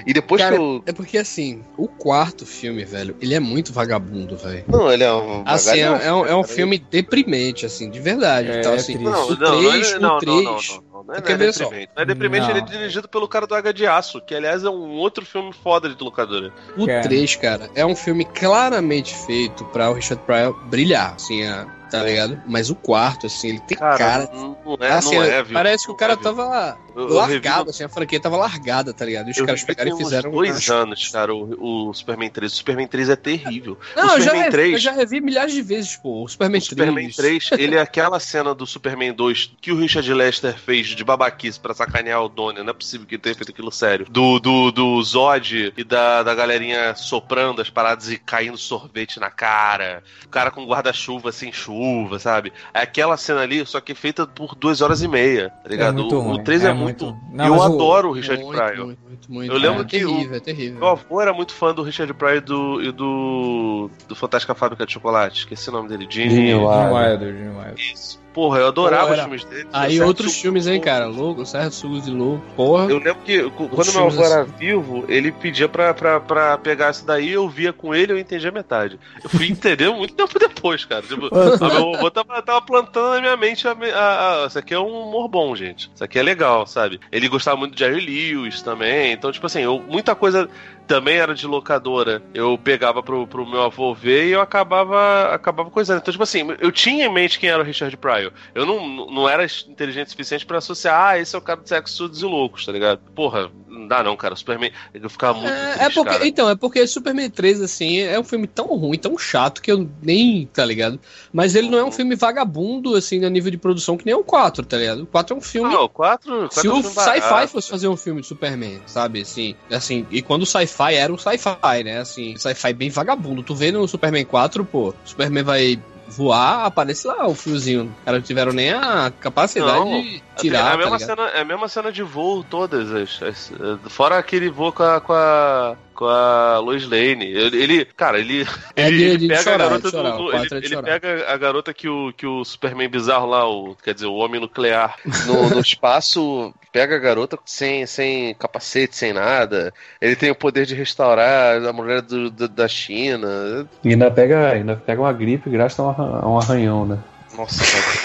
E depois Cara, que eu... É porque assim, o quarto filme, velho, ele é muito vagabundo, velho. Não, ele é um... Assim, é, é um, é um filme deprimente, assim, de verdade. É, então, é assim. Não, o não, não, 3, é- não, o 3. não, não, não, não, não é, Porque não é vê só. deprimente. Não é deprimente, Não. ele é dirigido pelo cara do H de Aço, que aliás é um outro filme foda de locadora. O Cara. 3, cara, é um filme claramente feito pra o Richard Pryor brilhar, assim, a- tá ligado? Mas o quarto, assim, ele tem cara. Cara, não, é, assim, não é, viu? parece que o cara é, viu? tava Eu- eu largado, revi- assim, a franquia tava largada, tá ligado? E os eu caras pegaram e tem uns fizeram. dois acho- anos, cara, o, o Superman 3. O Superman 3 é terrível. Não, o eu já, Superman revi, 3 eu já revi milhares de vezes, pô. O Superman, O Superman 3, ele é aquela cena do Superman 2 que o Richard Lester fez de babaquice pra sacanear o Donnie. Não é possível que ele tenha feito aquilo sério. Do, do, do Zod e da, da galerinha soprando as paradas e caindo sorvete na cara. O cara com guarda-chuva sem chuva, sabe? É aquela cena ali, só que feita por duas horas e meia, tá ligado? muito o, ruim, o 3 é, é muito. Muito- Não, eu mas o- adoro o Richard muito, Pryor. Muito, muito, muito. Eu lembro é que o- terrível, é terrível. Meu avô era muito fã do Richard Pryor e do, e do, do Fantástica Fábrica de Chocolate. Esqueci o nome dele. Gene. Wilder, Gene Wilder. Isso. Porra, eu adorava Pô, os filmes dele. Aí Certo outros Suco filmes, hein, cara? Louco, certo? Sugos de louco. Porra. Eu lembro que quando meu filmes avô era assim. vivo, ele pedia pra, pra, pra pegar isso daí, eu via com ele eu entendia metade. Eu fui entender muito tempo depois, cara. Tipo, a meu avô tava, tava plantando na minha mente a, a, a- Isso aqui é um humor bom, gente. Isso aqui é legal, sabe? Ele gostava muito de Jerry Lewis também. Então, tipo assim, eu- muita coisa também era de locadora. Eu pegava pro, pro meu avô ver e eu acabava, acabava coisando. Então, tipo assim, eu tinha em mente quem era o Richard Pryor. Eu não, não era inteligente o suficiente pra associar, ah, esse é o cara do sexo surdos e loucos, tá ligado? Porra, não dá não, cara. O Superman, eu ficava muito É, triste, é porque, cara. então, é porque Superman 3, assim, é um filme tão ruim, tão chato, que eu nem, tá ligado? Mas ele não é um filme vagabundo, assim, a nível de produção, que nem o 4, tá ligado? O 4 é um filme. Não, quatro, Se o sci-fi fosse fazer um filme de Superman, sabe, assim, assim, e quando o sci-fi era um sci-fi, né, assim, sci-fi bem vagabundo. Tu vê no Superman 4, pô, Superman vai voar, aparece lá o fiozinho. Os caras não tiveram nem a capacidade Não, de é tirar, a tá mesma ligado? cena, é a mesma cena de voo todas. as- as- fora aquele voo com a, com a, com a Lois Lane. Ele, ele- cara, ele, É ele, pega chorar, a garota chorar, do. ele é ele pega a garota que o, que o Superman bizarro lá, o, quer dizer, o homem nuclear, no, no espaço. Pega a garota sem, sem capacete, sem nada. Ele tem o poder de restaurar a mulher do- do- da China. E ainda pega, ainda pega uma gripe graças um a um arranhão, né? Nossa, cara.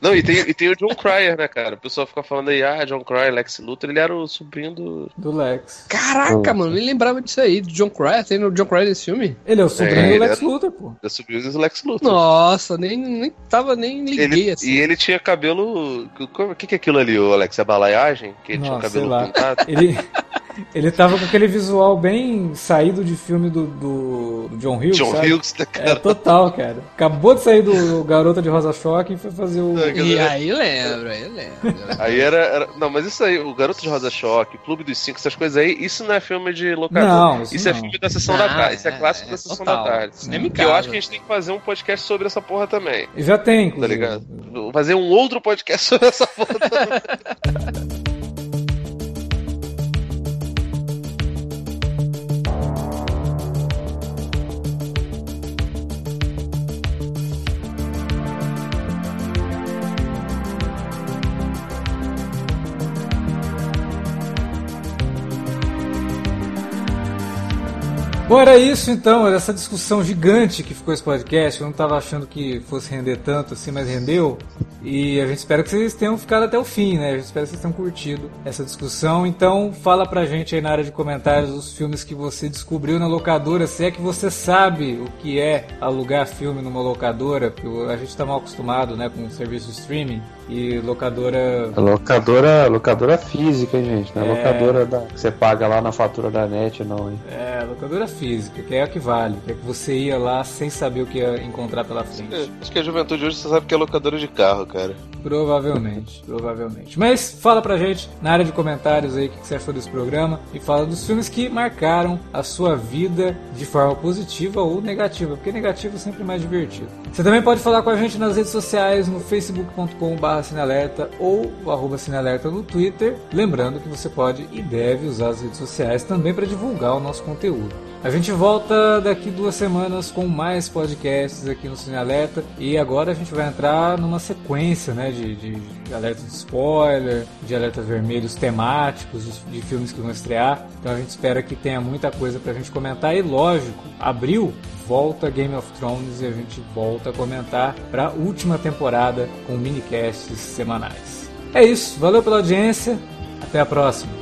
Não, e tem, e tem o John Cryer, né, cara? O pessoal fica falando aí, ah, John Cryer, Lex Luthor, ele era o sobrinho do. Do Lex. Caraca, mano, nem lembrava disso aí, do John Cryer, tem no John Cryer nesse filme? Ele é o sobrinho É, do Lex era- Luthor, pô. do sobrinho do Lex Luthor. Nossa, nem, nem tava, nem liguei Ele, assim. E ele tinha cabelo. O que, que é aquilo ali, o Alex? É balaiagem? Que ele tinha o Nossa, cabelo sei lá. pintado? Ele, Ele tava com aquele visual bem saído de filme do, do, do John Hughes. John sabe? Hughes, É cara? total, cara. Acabou de sair do Garota de Rosa Choque e foi fazer o. É, E aí lembro, aí lembro. Aí era, era- Não, mas isso aí, o Garoto de Rosa Choque, Clube dos Cinco, essas coisas aí, isso não é filme de locador. Não, isso é não. filme da sessão Não, da tarde. Isso é é- clássico é da sessão total. da tarde. Cinema em Que eu acho que a gente tem que fazer um podcast sobre essa porra também. Já tem, Tá inclusive. ligado? Vou Fazer um outro podcast sobre essa porra também. Bom, era isso então, era essa discussão gigante que ficou esse podcast. Eu não tava achando que fosse render tanto assim, mas rendeu. E a gente espera que vocês tenham ficado até o fim, né? A gente espera que vocês tenham curtido essa discussão. Então, fala pra gente aí na área de comentários os filmes que você descobriu na locadora, se é que você sabe o que é alugar filme numa locadora, porque a gente tá mal acostumado, né, com o serviço de streaming e locadora Locadora, locadora física, hein, gente? Não é, É. locadora da, que você paga lá na fatura da net, não, hein? é locadora física, que é a que vale, que é que você ia lá sem saber o que ia encontrar pela frente. É, Acho que a juventude hoje você sabe que é locadora de carro, cara. Provavelmente, provavelmente. Mas fala pra gente na área de comentários aí o que você achou desse programa e fala dos filmes que marcaram a sua vida de forma positiva ou negativa, porque negativo é sempre mais divertido. Você também pode falar com a gente nas redes sociais, no facebook.com.br cinealerta ou arroba cinealerta no Twitter. Lembrando que você pode e deve usar as redes sociais também para divulgar o nosso conteúdo. A gente volta daqui duas semanas com mais podcasts aqui no Cine Alerta e agora a gente vai entrar numa sequência né, de, de alerta de spoiler, de alertas vermelhos temáticos, de, de filmes que vão estrear. Então a gente espera que tenha muita coisa pra gente comentar e lógico, abril volta Game of Thrones e a gente volta a comentar para a última temporada com minicasts semanais. É isso, valeu pela audiência, até a próxima.